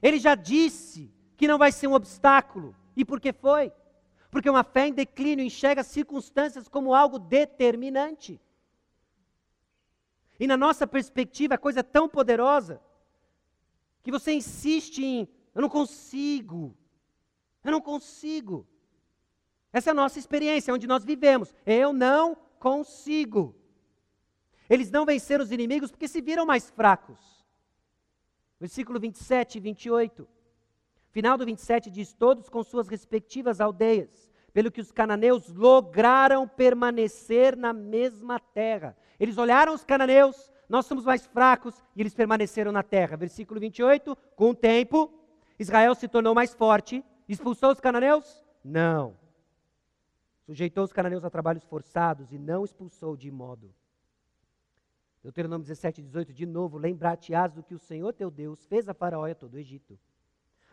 Ele já disse que não vai ser um obstáculo. E por que foi? Porque uma fé em declínio enxerga as circunstâncias como algo determinante. E na nossa perspectiva, a coisa é tão poderosa que você insiste em: eu não consigo, eu não consigo. Essa é a nossa experiência, onde nós vivemos. Eu não consigo. Eles não venceram os inimigos porque se viram mais fracos. Versículo 27 e 28. Final do 27 diz: Todos com suas respectivas aldeias, pelo que os cananeus lograram permanecer na mesma terra. Eles olharam os cananeus, nós somos mais fracos, e eles permaneceram na terra. Versículo 28. Com o tempo, Israel se tornou mais forte, expulsou os cananeus? Não. Sujeitou os cananeus a trabalhos forçados e não expulsou de modo. Deuteronômio 17, 18, de novo, lembrar-te-ás do que o Senhor teu Deus fez a Faraó e a todo o Egito.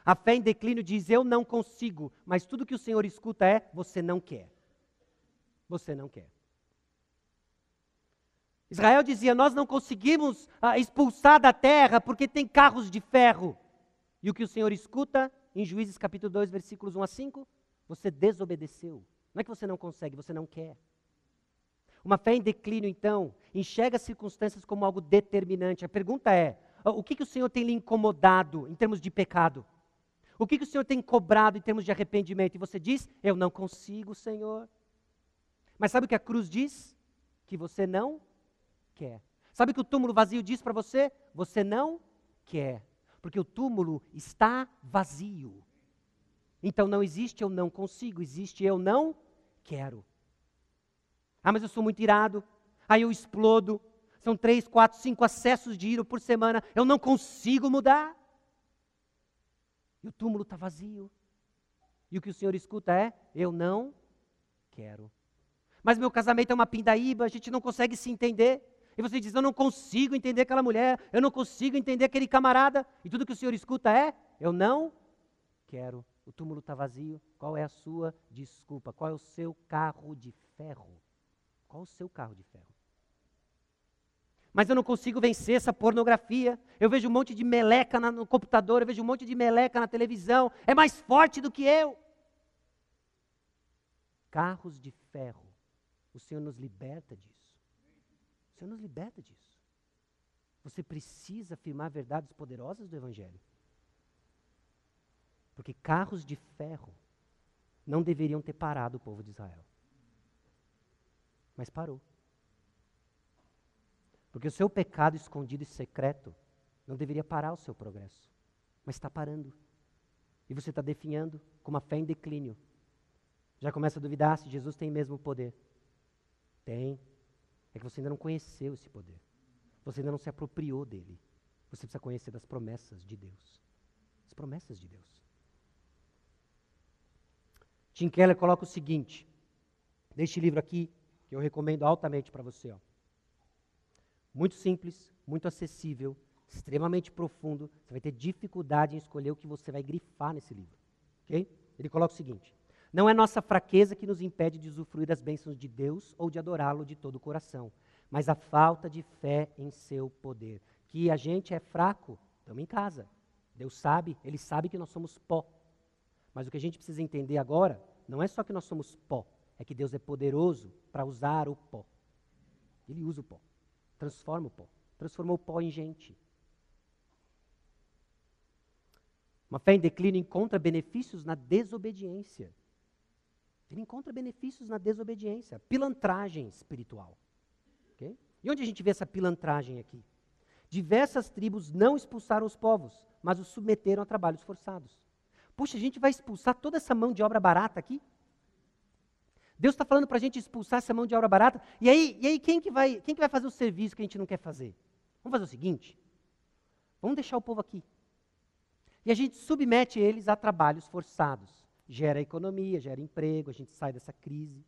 A fé em declínio diz: Eu não consigo, mas tudo que o Senhor escuta é: Você não quer. Você não quer. Israel dizia: Nós não conseguimos ah, expulsar da terra porque tem carros de ferro. E o que o Senhor escuta em Juízes capítulo 2, versículos 1 a 5? Você desobedeceu. Não é que você não consegue, você não quer. Uma fé em declínio, então, enxerga as circunstâncias como algo determinante. A pergunta é: o que, que o Senhor tem lhe incomodado em termos de pecado? O que, que o Senhor tem cobrado em termos de arrependimento? E você diz: Eu não consigo, Senhor. Mas sabe o que a cruz diz? Que você não quer. Sabe o que o túmulo vazio diz para você? Você não quer. Porque o túmulo está vazio. Então não existe eu não consigo, existe eu não quero. Ah, mas eu sou muito irado. Aí eu explodo. São três, quatro, cinco acessos de ira por semana. Eu não consigo mudar. E o túmulo está vazio. E o que o Senhor escuta é: eu não quero. Mas meu casamento é uma pindaíba, a gente não consegue se entender. E você diz: eu não consigo entender aquela mulher, eu não consigo entender aquele camarada. E tudo que o Senhor escuta é: eu não quero. O túmulo está vazio. Qual é a sua desculpa? Qual é o seu carro de ferro? Qual o seu carro de ferro? Mas eu não consigo vencer essa pornografia. Eu vejo um monte de meleca no computador, eu vejo um monte de meleca na televisão. É mais forte do que eu. Carros de ferro. O Senhor nos liberta disso. O Senhor nos liberta disso. Você precisa afirmar verdades poderosas do Evangelho. Porque carros de ferro não deveriam ter parado o povo de Israel. Mas parou. Porque o seu pecado escondido e secreto não deveria parar o seu progresso. Mas está parando. E você está definhando com uma fé em declínio. Já começa a duvidar se Jesus tem mesmo poder. Tem. É que você ainda não conheceu esse poder. Você ainda não se apropriou dele. Você precisa conhecer das promessas de Deus. As promessas de Deus. Tim Keller coloca o seguinte: deste livro aqui, que eu recomendo altamente para você. Ó. Muito simples, muito acessível, extremamente profundo. Você vai ter dificuldade em escolher o que você vai grifar nesse livro. Okay? Ele coloca o seguinte: Não é nossa fraqueza que nos impede de usufruir das bênçãos de Deus ou de adorá-lo de todo o coração, mas a falta de fé em seu poder. Que a gente é fraco, estamos em casa. Deus sabe, Ele sabe que nós somos pó. Mas o que a gente precisa entender agora não é só que nós somos pó, é que Deus é poderoso para usar o pó. Ele usa o pó, transforma o pó, transformou o pó em gente. Uma fé em declínio encontra benefícios na desobediência. Ele encontra benefícios na desobediência, pilantragem espiritual. Okay? E onde a gente vê essa pilantragem aqui? Diversas tribos não expulsaram os povos, mas os submeteram a trabalhos forçados. Puxa, a gente vai expulsar toda essa mão de obra barata aqui? Deus está falando para a gente expulsar essa mão de obra barata. E aí, e aí quem, que vai, quem que vai fazer o serviço que a gente não quer fazer? Vamos fazer o seguinte: vamos deixar o povo aqui. E a gente submete eles a trabalhos forçados. Gera economia, gera emprego, a gente sai dessa crise.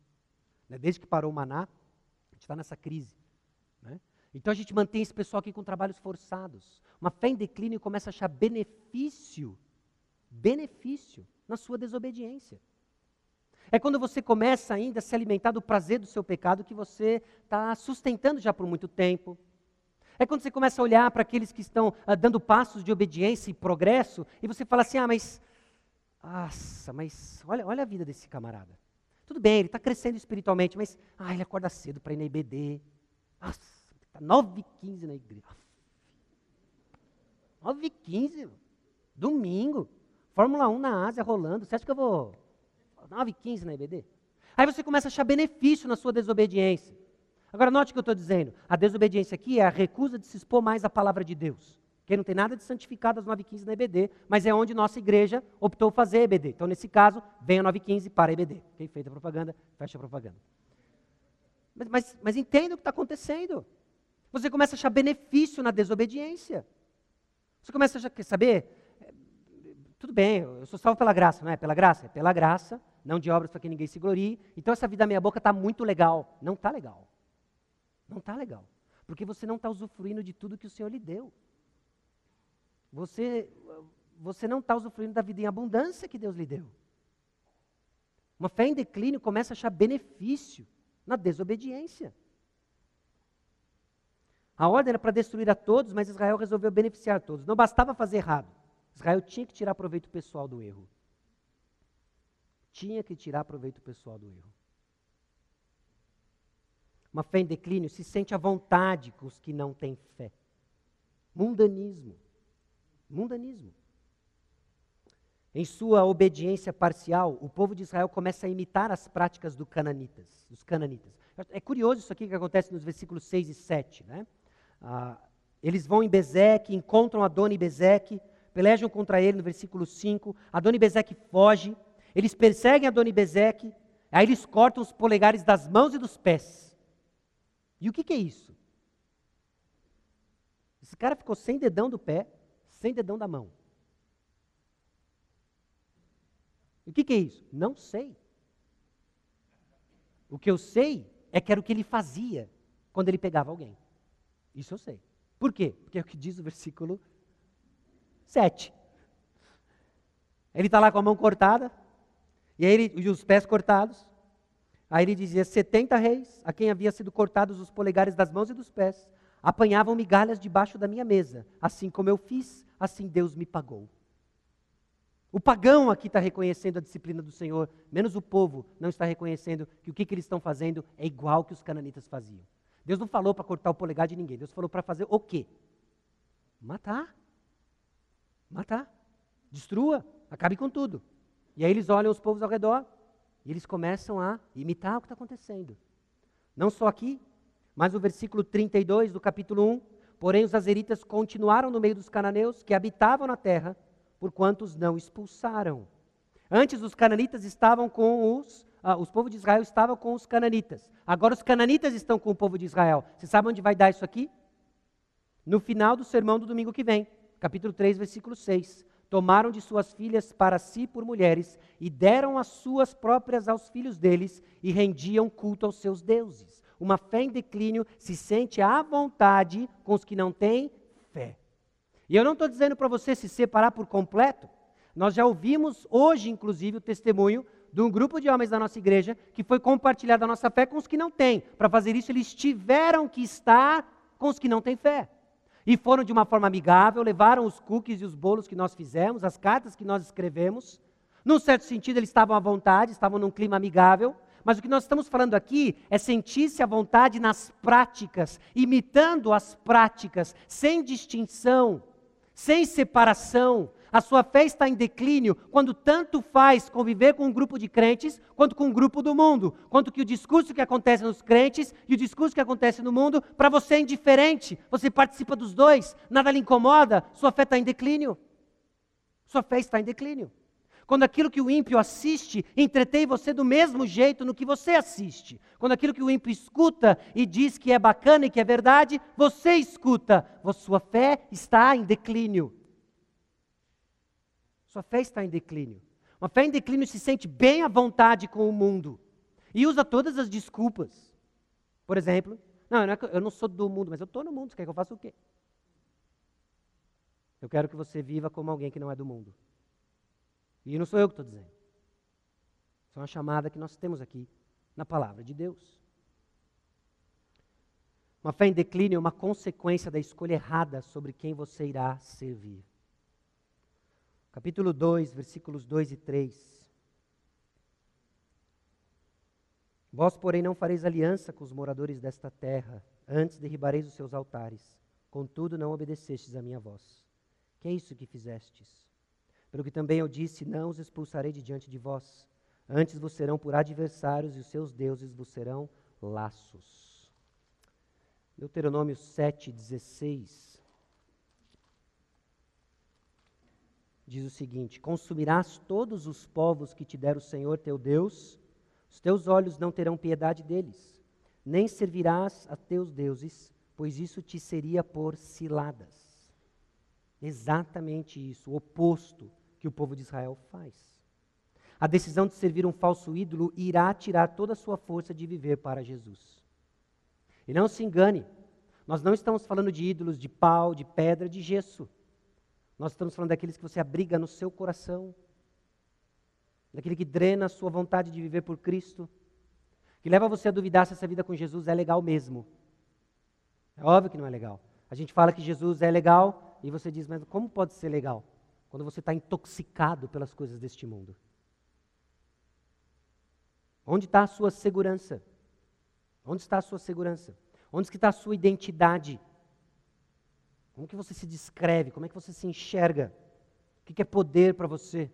Né? Desde que parou o maná, a gente está nessa crise. Né? Então a gente mantém esse pessoal aqui com trabalhos forçados. Uma fé em declínio começa a achar benefício benefício na sua desobediência. É quando você começa ainda a se alimentar do prazer do seu pecado que você está sustentando já por muito tempo. É quando você começa a olhar para aqueles que estão ah, dando passos de obediência e progresso e você fala assim: ah, mas. Nossa, mas olha, olha a vida desse camarada. Tudo bem, ele está crescendo espiritualmente, mas. Ah, ele acorda cedo para ir na IBD. Nossa, Está 9 e 15 na igreja. 9 e 15, domingo. Fórmula 1 na Ásia rolando. Você acha que eu vou 9 e 15 na IBD? Aí você começa a achar benefício na sua desobediência. Agora, note o que eu estou dizendo. A desobediência aqui é a recusa de se expor mais à palavra de Deus. Que não tem nada de santificado às 9h15 na EBD, mas é onde nossa igreja optou fazer EBD. Então, nesse caso, venha 9h15 para EBD. Quem fez a propaganda, fecha a propaganda. Mas, mas, mas entenda o que está acontecendo. Você começa a achar benefício na desobediência. Você começa a achar, quer saber? Tudo bem, eu sou salvo pela graça, não é? Pela graça? É pela graça, não de obras para que ninguém se glorie. Então essa vida meia boca está muito legal. Não está legal. Não está legal. Porque você não está usufruindo de tudo que o Senhor lhe deu. Você, você não está usufruindo da vida em abundância que Deus lhe deu. Uma fé em declínio começa a achar benefício na desobediência. A ordem era para destruir a todos, mas Israel resolveu beneficiar a todos. Não bastava fazer errado. Israel tinha que tirar proveito pessoal do erro. Tinha que tirar proveito pessoal do erro. Uma fé em declínio se sente à vontade com os que não têm fé. Mundanismo. Mundanismo. Em sua obediência parcial, o povo de Israel começa a imitar as práticas do cananitas, dos cananitas. É curioso isso aqui que acontece nos versículos 6 e 7. Né? Ah, eles vão em Bezeque, encontram Adoni Bezeque, pelejam contra ele no versículo 5. Adoni Bezeque foge, eles perseguem Adoni Bezeque, aí eles cortam os polegares das mãos e dos pés. E o que, que é isso? Esse cara ficou sem dedão do pé, sem dedão da mão. O que, que é isso? Não sei. O que eu sei é que era o que ele fazia quando ele pegava alguém. Isso eu sei. Por quê? Porque é o que diz o versículo 7. Ele está lá com a mão cortada, e, ele, e os pés cortados. Aí ele dizia: 70 reis, a quem havia sido cortados os polegares das mãos e dos pés, apanhavam migalhas debaixo da minha mesa. Assim como eu fiz, assim Deus me pagou. O pagão aqui está reconhecendo a disciplina do Senhor, menos o povo não está reconhecendo que o que, que eles estão fazendo é igual que os cananitas faziam. Deus não falou para cortar o polegar de ninguém, Deus falou para fazer o quê? Matar. Matar. Destrua, acabe com tudo. E aí eles olham os povos ao redor e eles começam a imitar o que está acontecendo. Não só aqui, mas o versículo 32 do capítulo 1 Porém, os azeritas continuaram no meio dos cananeus que habitavam na terra, porquanto os não expulsaram. Antes, os cananitas estavam com os. Ah, os povos de Israel estavam com os cananitas. Agora, os cananitas estão com o povo de Israel. Você sabe onde vai dar isso aqui? No final do sermão do domingo que vem, capítulo 3, versículo 6. Tomaram de suas filhas para si por mulheres e deram as suas próprias aos filhos deles e rendiam culto aos seus deuses uma fé em declínio se sente à vontade com os que não têm fé. E eu não estou dizendo para você se separar por completo. Nós já ouvimos hoje, inclusive, o testemunho de um grupo de homens da nossa igreja que foi compartilhar da nossa fé com os que não têm. Para fazer isso, eles tiveram que estar com os que não têm fé. E foram de uma forma amigável, levaram os cookies e os bolos que nós fizemos, as cartas que nós escrevemos. Num certo sentido, eles estavam à vontade, estavam num clima amigável, mas o que nós estamos falando aqui é sentir-se à vontade nas práticas, imitando as práticas, sem distinção, sem separação. A sua fé está em declínio quando tanto faz conviver com um grupo de crentes quanto com um grupo do mundo. Quanto que o discurso que acontece nos crentes e o discurso que acontece no mundo, para você é indiferente. Você participa dos dois, nada lhe incomoda, sua fé está em declínio. Sua fé está em declínio. Quando aquilo que o ímpio assiste entretém você do mesmo jeito no que você assiste. Quando aquilo que o ímpio escuta e diz que é bacana e que é verdade, você escuta. Sua fé está em declínio. Sua fé está em declínio. Uma fé em declínio se sente bem à vontade com o mundo e usa todas as desculpas. Por exemplo, não, eu não sou do mundo, mas eu estou no mundo. Você quer que eu faça o quê? Eu quero que você viva como alguém que não é do mundo. E não sou eu que estou dizendo. Isso é uma chamada que nós temos aqui na palavra de Deus. Uma fé em declínio é uma consequência da escolha errada sobre quem você irá servir. Capítulo 2, versículos 2 e 3. Vós, porém, não fareis aliança com os moradores desta terra, Antes derribareis os seus altares, contudo não obedecestes à minha voz. Que é isso que fizestes? Pelo que também eu disse: Não os expulsarei de diante de vós. Antes vos serão por adversários e os seus deuses vos serão laços. Deuteronômio 7, 16. Diz o seguinte: Consumirás todos os povos que te der o Senhor teu Deus, os teus olhos não terão piedade deles, nem servirás a teus deuses, pois isso te seria por ciladas. Exatamente isso, o oposto que o povo de Israel faz. A decisão de servir um falso ídolo irá tirar toda a sua força de viver para Jesus. E não se engane, nós não estamos falando de ídolos de pau, de pedra, de gesso. Nós estamos falando daqueles que você abriga no seu coração, daquele que drena a sua vontade de viver por Cristo, que leva você a duvidar se essa vida com Jesus é legal mesmo. É óbvio que não é legal. A gente fala que Jesus é legal e você diz, mas como pode ser legal? Quando você está intoxicado pelas coisas deste mundo. Onde está a sua segurança? Onde está a sua segurança? Onde está a sua identidade? Como que você se descreve? Como é que você se enxerga? O que é poder para você?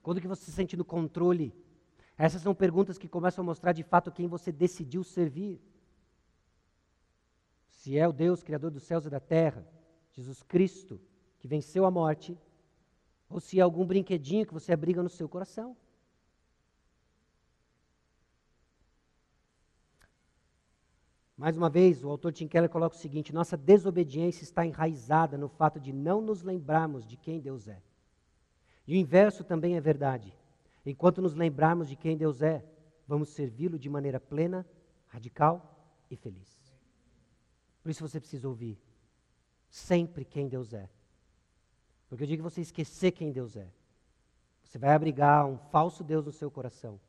Quando que você se sente no controle? Essas são perguntas que começam a mostrar de fato quem você decidiu servir. Se é o Deus Criador dos céus e da terra, Jesus Cristo, que venceu a morte, ou se é algum brinquedinho que você abriga no seu coração. Mais uma vez, o autor Tim Keller coloca o seguinte: nossa desobediência está enraizada no fato de não nos lembrarmos de quem Deus é. E o inverso também é verdade. Enquanto nos lembrarmos de quem Deus é, vamos servi-lo de maneira plena, radical e feliz. Por isso você precisa ouvir sempre quem Deus é. Porque eu digo que você esquecer quem Deus é. Você vai abrigar um falso Deus no seu coração,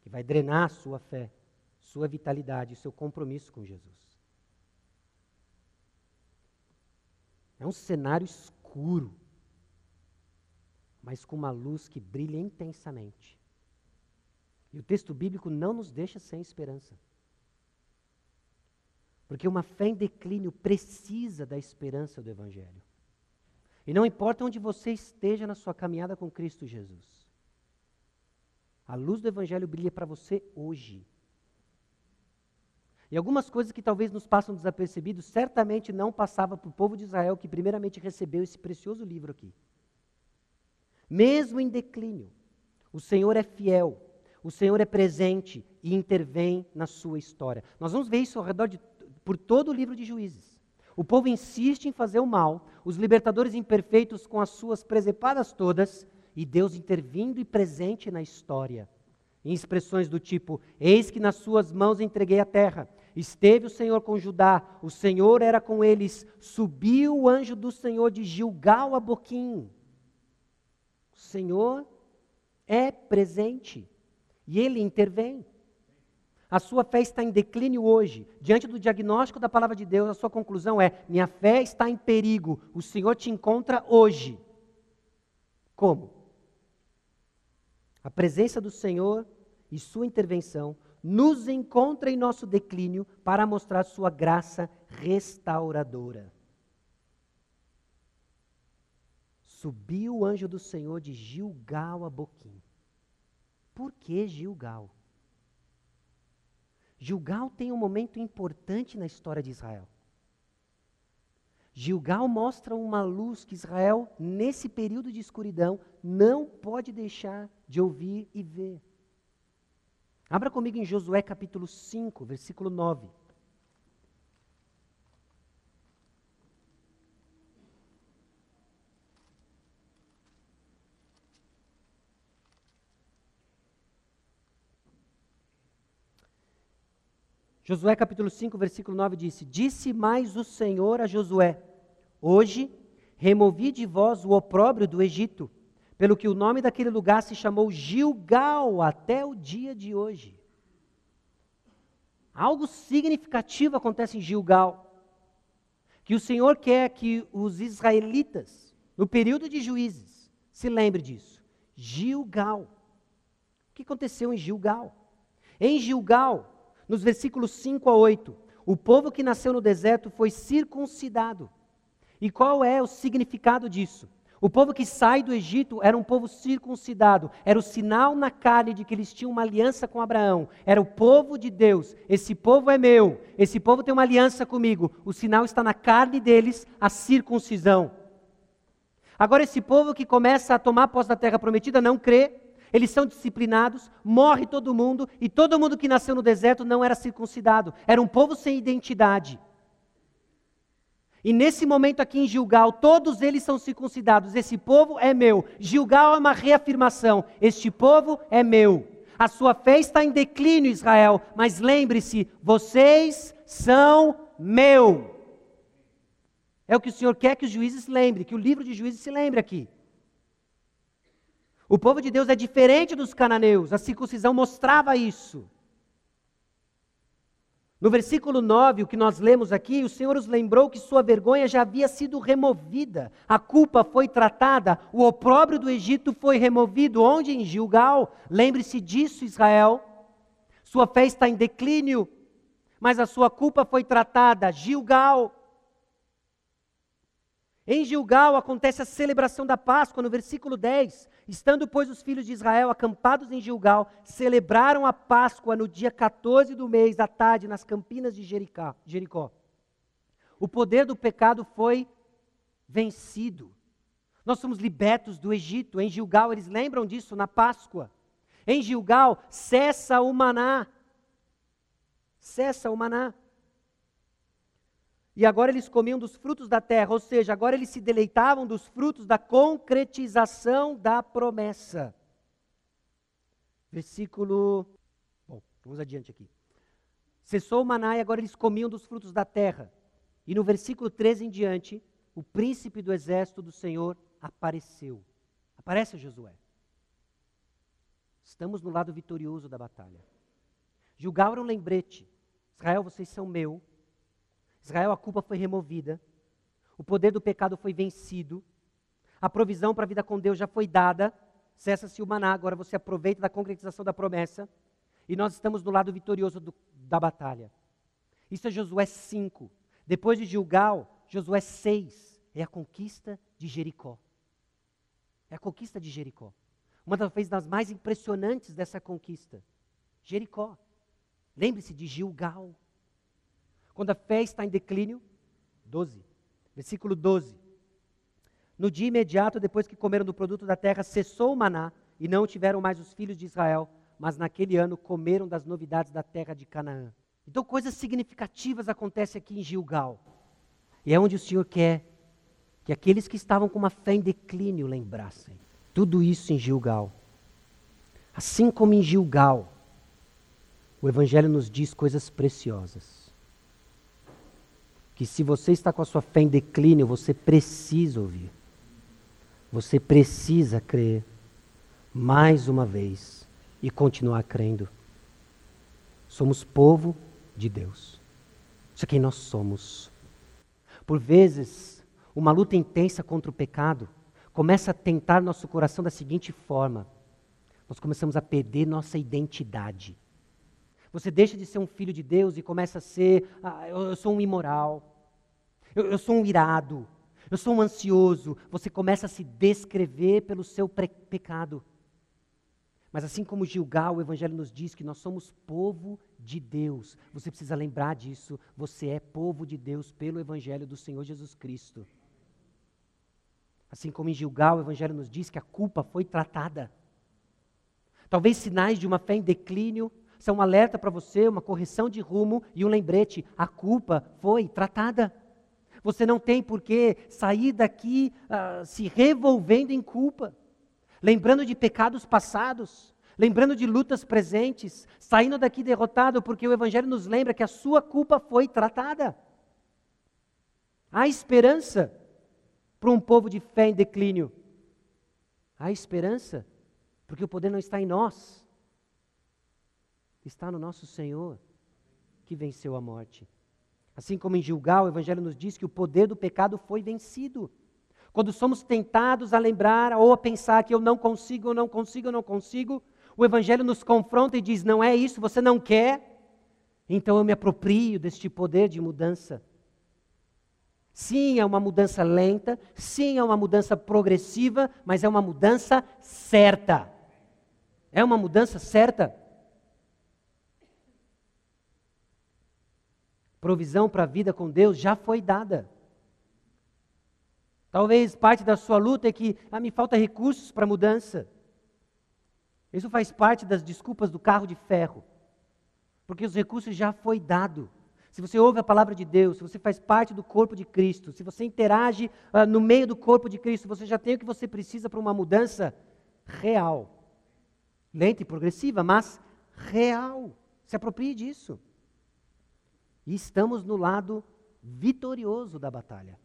que vai drenar a sua fé, sua vitalidade, seu compromisso com Jesus. É um cenário escuro mas com uma luz que brilha intensamente. E o texto bíblico não nos deixa sem esperança. Porque uma fé em declínio precisa da esperança do Evangelho. E não importa onde você esteja na sua caminhada com Cristo Jesus, a luz do Evangelho brilha para você hoje. E algumas coisas que talvez nos passam desapercebidos, certamente não passava para o povo de Israel que primeiramente recebeu esse precioso livro aqui mesmo em declínio. O Senhor é fiel, o Senhor é presente e intervém na sua história. Nós vamos ver isso ao redor de, por todo o livro de Juízes. O povo insiste em fazer o mal, os libertadores imperfeitos com as suas presepadas todas, e Deus intervindo e presente na história. Em expressões do tipo: Eis que nas suas mãos entreguei a terra. Esteve o Senhor com Judá, o Senhor era com eles. Subiu o anjo do Senhor de Gilgal a Boquim. Senhor é presente e Ele intervém. A sua fé está em declínio hoje. Diante do diagnóstico da palavra de Deus, a sua conclusão é: minha fé está em perigo. O Senhor te encontra hoje. Como? A presença do Senhor e sua intervenção nos encontra em nosso declínio para mostrar sua graça restauradora. Subiu o anjo do Senhor de Gilgal a Boquim. Por que Gilgal? Gilgal tem um momento importante na história de Israel. Gilgal mostra uma luz que Israel, nesse período de escuridão, não pode deixar de ouvir e ver. Abra comigo em Josué capítulo 5, versículo 9. Josué capítulo 5, versículo 9 disse: Disse mais o Senhor a Josué: Hoje removi de vós o opróbrio do Egito, pelo que o nome daquele lugar se chamou Gilgal até o dia de hoje. Algo significativo acontece em Gilgal, que o Senhor quer que os israelitas, no período de juízes, se lembre disso. Gilgal. O que aconteceu em Gilgal? Em Gilgal, nos versículos 5 a 8. O o povo que nasceu no deserto foi circuncidado. E qual é o significado disso? O povo que sai do Egito era um povo circuncidado, era o sinal na carne de que eles tinham uma aliança com Abraão, era o povo de Deus. Esse povo é meu, esse povo tem uma aliança comigo. O sinal está na carne deles, a circuncisão. Agora, esse povo que começa a tomar posse da terra prometida não crê, eles são disciplinados, morre todo mundo, e todo mundo que nasceu no deserto não era circuncidado, era um povo sem identidade. E nesse momento aqui em Gilgal, todos eles são circuncidados. Esse povo é meu. Gilgal é uma reafirmação. Este povo é meu. A sua fé está em declínio, Israel, mas lembre-se, vocês são meu. É o que o Senhor quer que os juízes lembrem, que o livro de juízes se lembre aqui. O povo de Deus é diferente dos cananeus, a circuncisão mostrava isso. No versículo 9, o que nós lemos aqui, o Senhor os lembrou que sua vergonha já havia sido removida, a culpa foi tratada, o opróbrio do Egito foi removido. Onde? Em Gilgal. Lembre-se disso, Israel. Sua fé está em declínio, mas a sua culpa foi tratada. Gilgal. Em Gilgal acontece a celebração da Páscoa, no versículo 10. Estando, pois, os filhos de Israel acampados em Gilgal, celebraram a Páscoa no dia 14 do mês, à tarde, nas campinas de Jericó. O poder do pecado foi vencido. Nós somos libertos do Egito. Em Gilgal, eles lembram disso na Páscoa. Em Gilgal, cessa o maná. Cessa o maná. E agora eles comiam dos frutos da terra, ou seja, agora eles se deleitavam dos frutos da concretização da promessa. Versículo. Bom, vamos adiante aqui. Cessou o maná e agora eles comiam dos frutos da terra. E no versículo 13 em diante, o príncipe do exército do Senhor apareceu. Aparece Josué. Estamos no lado vitorioso da batalha. Julgar um lembrete. Israel, vocês são meu, Israel, a culpa foi removida, o poder do pecado foi vencido, a provisão para a vida com Deus já foi dada, cessa-se o maná, agora você aproveita da concretização da promessa, e nós estamos do lado vitorioso do, da batalha. Isso é Josué 5. Depois de Gilgal, Josué 6 é a conquista de Jericó. É a conquista de Jericó. Uma das mais impressionantes dessa conquista. Jericó. Lembre-se de Gilgal. Quando a fé está em declínio, 12, versículo 12. No dia imediato, depois que comeram do produto da terra, cessou o maná e não tiveram mais os filhos de Israel, mas naquele ano comeram das novidades da terra de Canaã. Então, coisas significativas acontecem aqui em Gilgal. E é onde o Senhor quer que aqueles que estavam com uma fé em declínio lembrassem. Tudo isso em Gilgal. Assim como em Gilgal, o Evangelho nos diz coisas preciosas que se você está com a sua fé em declínio, você precisa ouvir. Você precisa crer mais uma vez e continuar crendo. Somos povo de Deus. Isso é quem nós somos. Por vezes, uma luta intensa contra o pecado começa a tentar nosso coração da seguinte forma: nós começamos a perder nossa identidade. Você deixa de ser um filho de Deus e começa a ser, ah, eu sou um imoral, eu, eu sou um irado, eu sou um ansioso. Você começa a se descrever pelo seu pecado. Mas assim como Gilgal, o Evangelho nos diz que nós somos povo de Deus. Você precisa lembrar disso. Você é povo de Deus pelo Evangelho do Senhor Jesus Cristo. Assim como em Gilgal, o Evangelho nos diz que a culpa foi tratada. Talvez sinais de uma fé em declínio são um alerta para você, uma correção de rumo e um lembrete: a culpa foi tratada. Você não tem por que sair daqui uh, se revolvendo em culpa, lembrando de pecados passados, lembrando de lutas presentes, saindo daqui derrotado, porque o Evangelho nos lembra que a sua culpa foi tratada. Há esperança para um povo de fé em declínio. Há esperança, porque o poder não está em nós, está no nosso Senhor, que venceu a morte. Assim como em Gilgal, o Evangelho nos diz que o poder do pecado foi vencido. Quando somos tentados a lembrar ou a pensar que eu não consigo, eu não consigo, eu não consigo, o Evangelho nos confronta e diz: não é isso, você não quer. Então eu me aproprio deste poder de mudança. Sim, é uma mudança lenta, sim, é uma mudança progressiva, mas é uma mudança certa. É uma mudança certa. Provisão para a vida com Deus já foi dada. Talvez parte da sua luta é que ah, me falta recursos para mudança. Isso faz parte das desculpas do carro de ferro. Porque os recursos já foi dado. Se você ouve a palavra de Deus, se você faz parte do corpo de Cristo, se você interage uh, no meio do corpo de Cristo, você já tem o que você precisa para uma mudança real. Lenta e progressiva, mas real. Se aproprie disso. E estamos no lado vitorioso da batalha.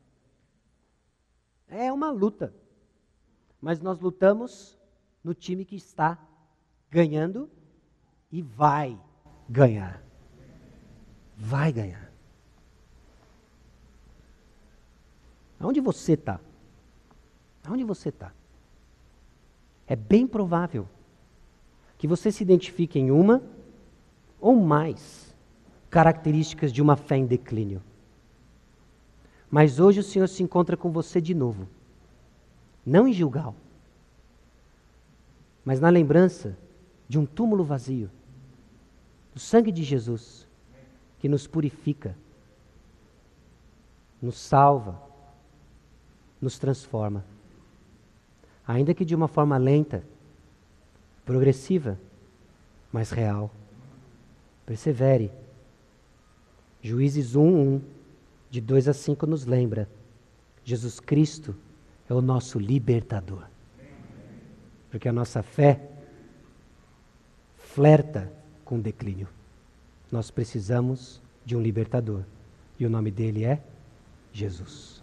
É uma luta. Mas nós lutamos no time que está ganhando e vai ganhar. Vai ganhar. Aonde você está? Aonde você está? É bem provável que você se identifique em uma ou mais características de uma fé em declínio. Mas hoje o Senhor se encontra com você de novo. Não em Gilgal, mas na lembrança de um túmulo vazio, do sangue de Jesus, que nos purifica, nos salva, nos transforma. Ainda que de uma forma lenta, progressiva, mas real. Persevere. Juízes 1, 1 de 2 a 5 nos lembra: Jesus Cristo é o nosso libertador. Porque a nossa fé flerta com o declínio. Nós precisamos de um libertador. E o nome dele é Jesus.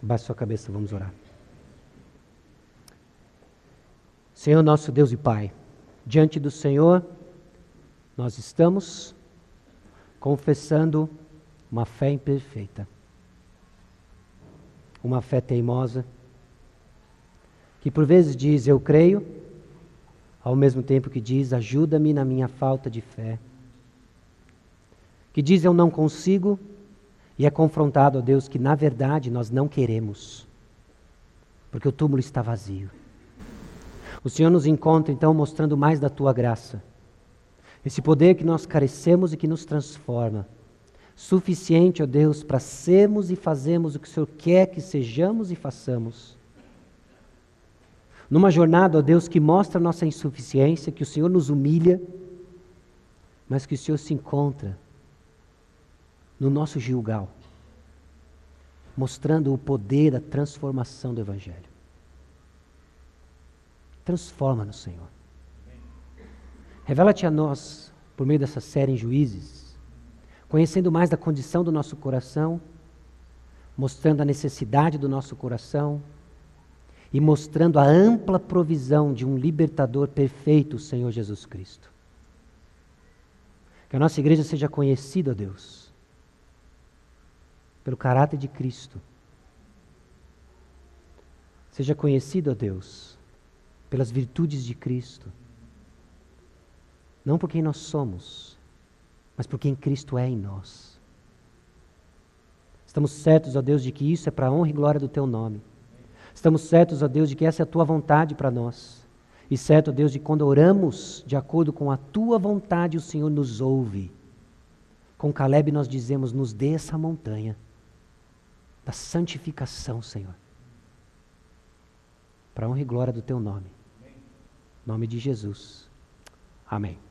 Baixe sua cabeça, vamos orar. Senhor nosso Deus e Pai, diante do Senhor, nós estamos confessando uma fé imperfeita, uma fé teimosa, que por vezes diz eu creio, ao mesmo tempo que diz ajuda-me na minha falta de fé, que diz eu não consigo e é confrontado a Deus que na verdade nós não queremos, porque o túmulo está vazio. O Senhor nos encontra então mostrando mais da tua graça, esse poder que nós carecemos e que nos transforma suficiente, ó Deus, para sermos e fazermos o que o Senhor quer que sejamos e façamos. Numa jornada, ó Deus, que mostra nossa insuficiência, que o Senhor nos humilha, mas que o Senhor se encontra no nosso Gilgal, mostrando o poder da transformação do Evangelho. Transforma-nos, Senhor. Revela-te a nós, por meio dessa série em Juízes, conhecendo mais da condição do nosso coração, mostrando a necessidade do nosso coração e mostrando a ampla provisão de um libertador perfeito, o Senhor Jesus Cristo. Que a nossa igreja seja conhecida, ó Deus, pelo caráter de Cristo. Seja conhecida, ó Deus, pelas virtudes de Cristo. Não por quem nós somos, mas por quem Cristo é em nós. Estamos certos, ó Deus, de que isso é para a honra e glória do Teu nome. Estamos certos, ó Deus, de que essa é a Tua vontade para nós. E certo, ó Deus, de que quando oramos de acordo com a Tua vontade, o Senhor nos ouve. Com Caleb nós dizemos: nos dê essa montanha da santificação, Senhor. Para honra e glória do Teu nome. Nome de Jesus. Amém.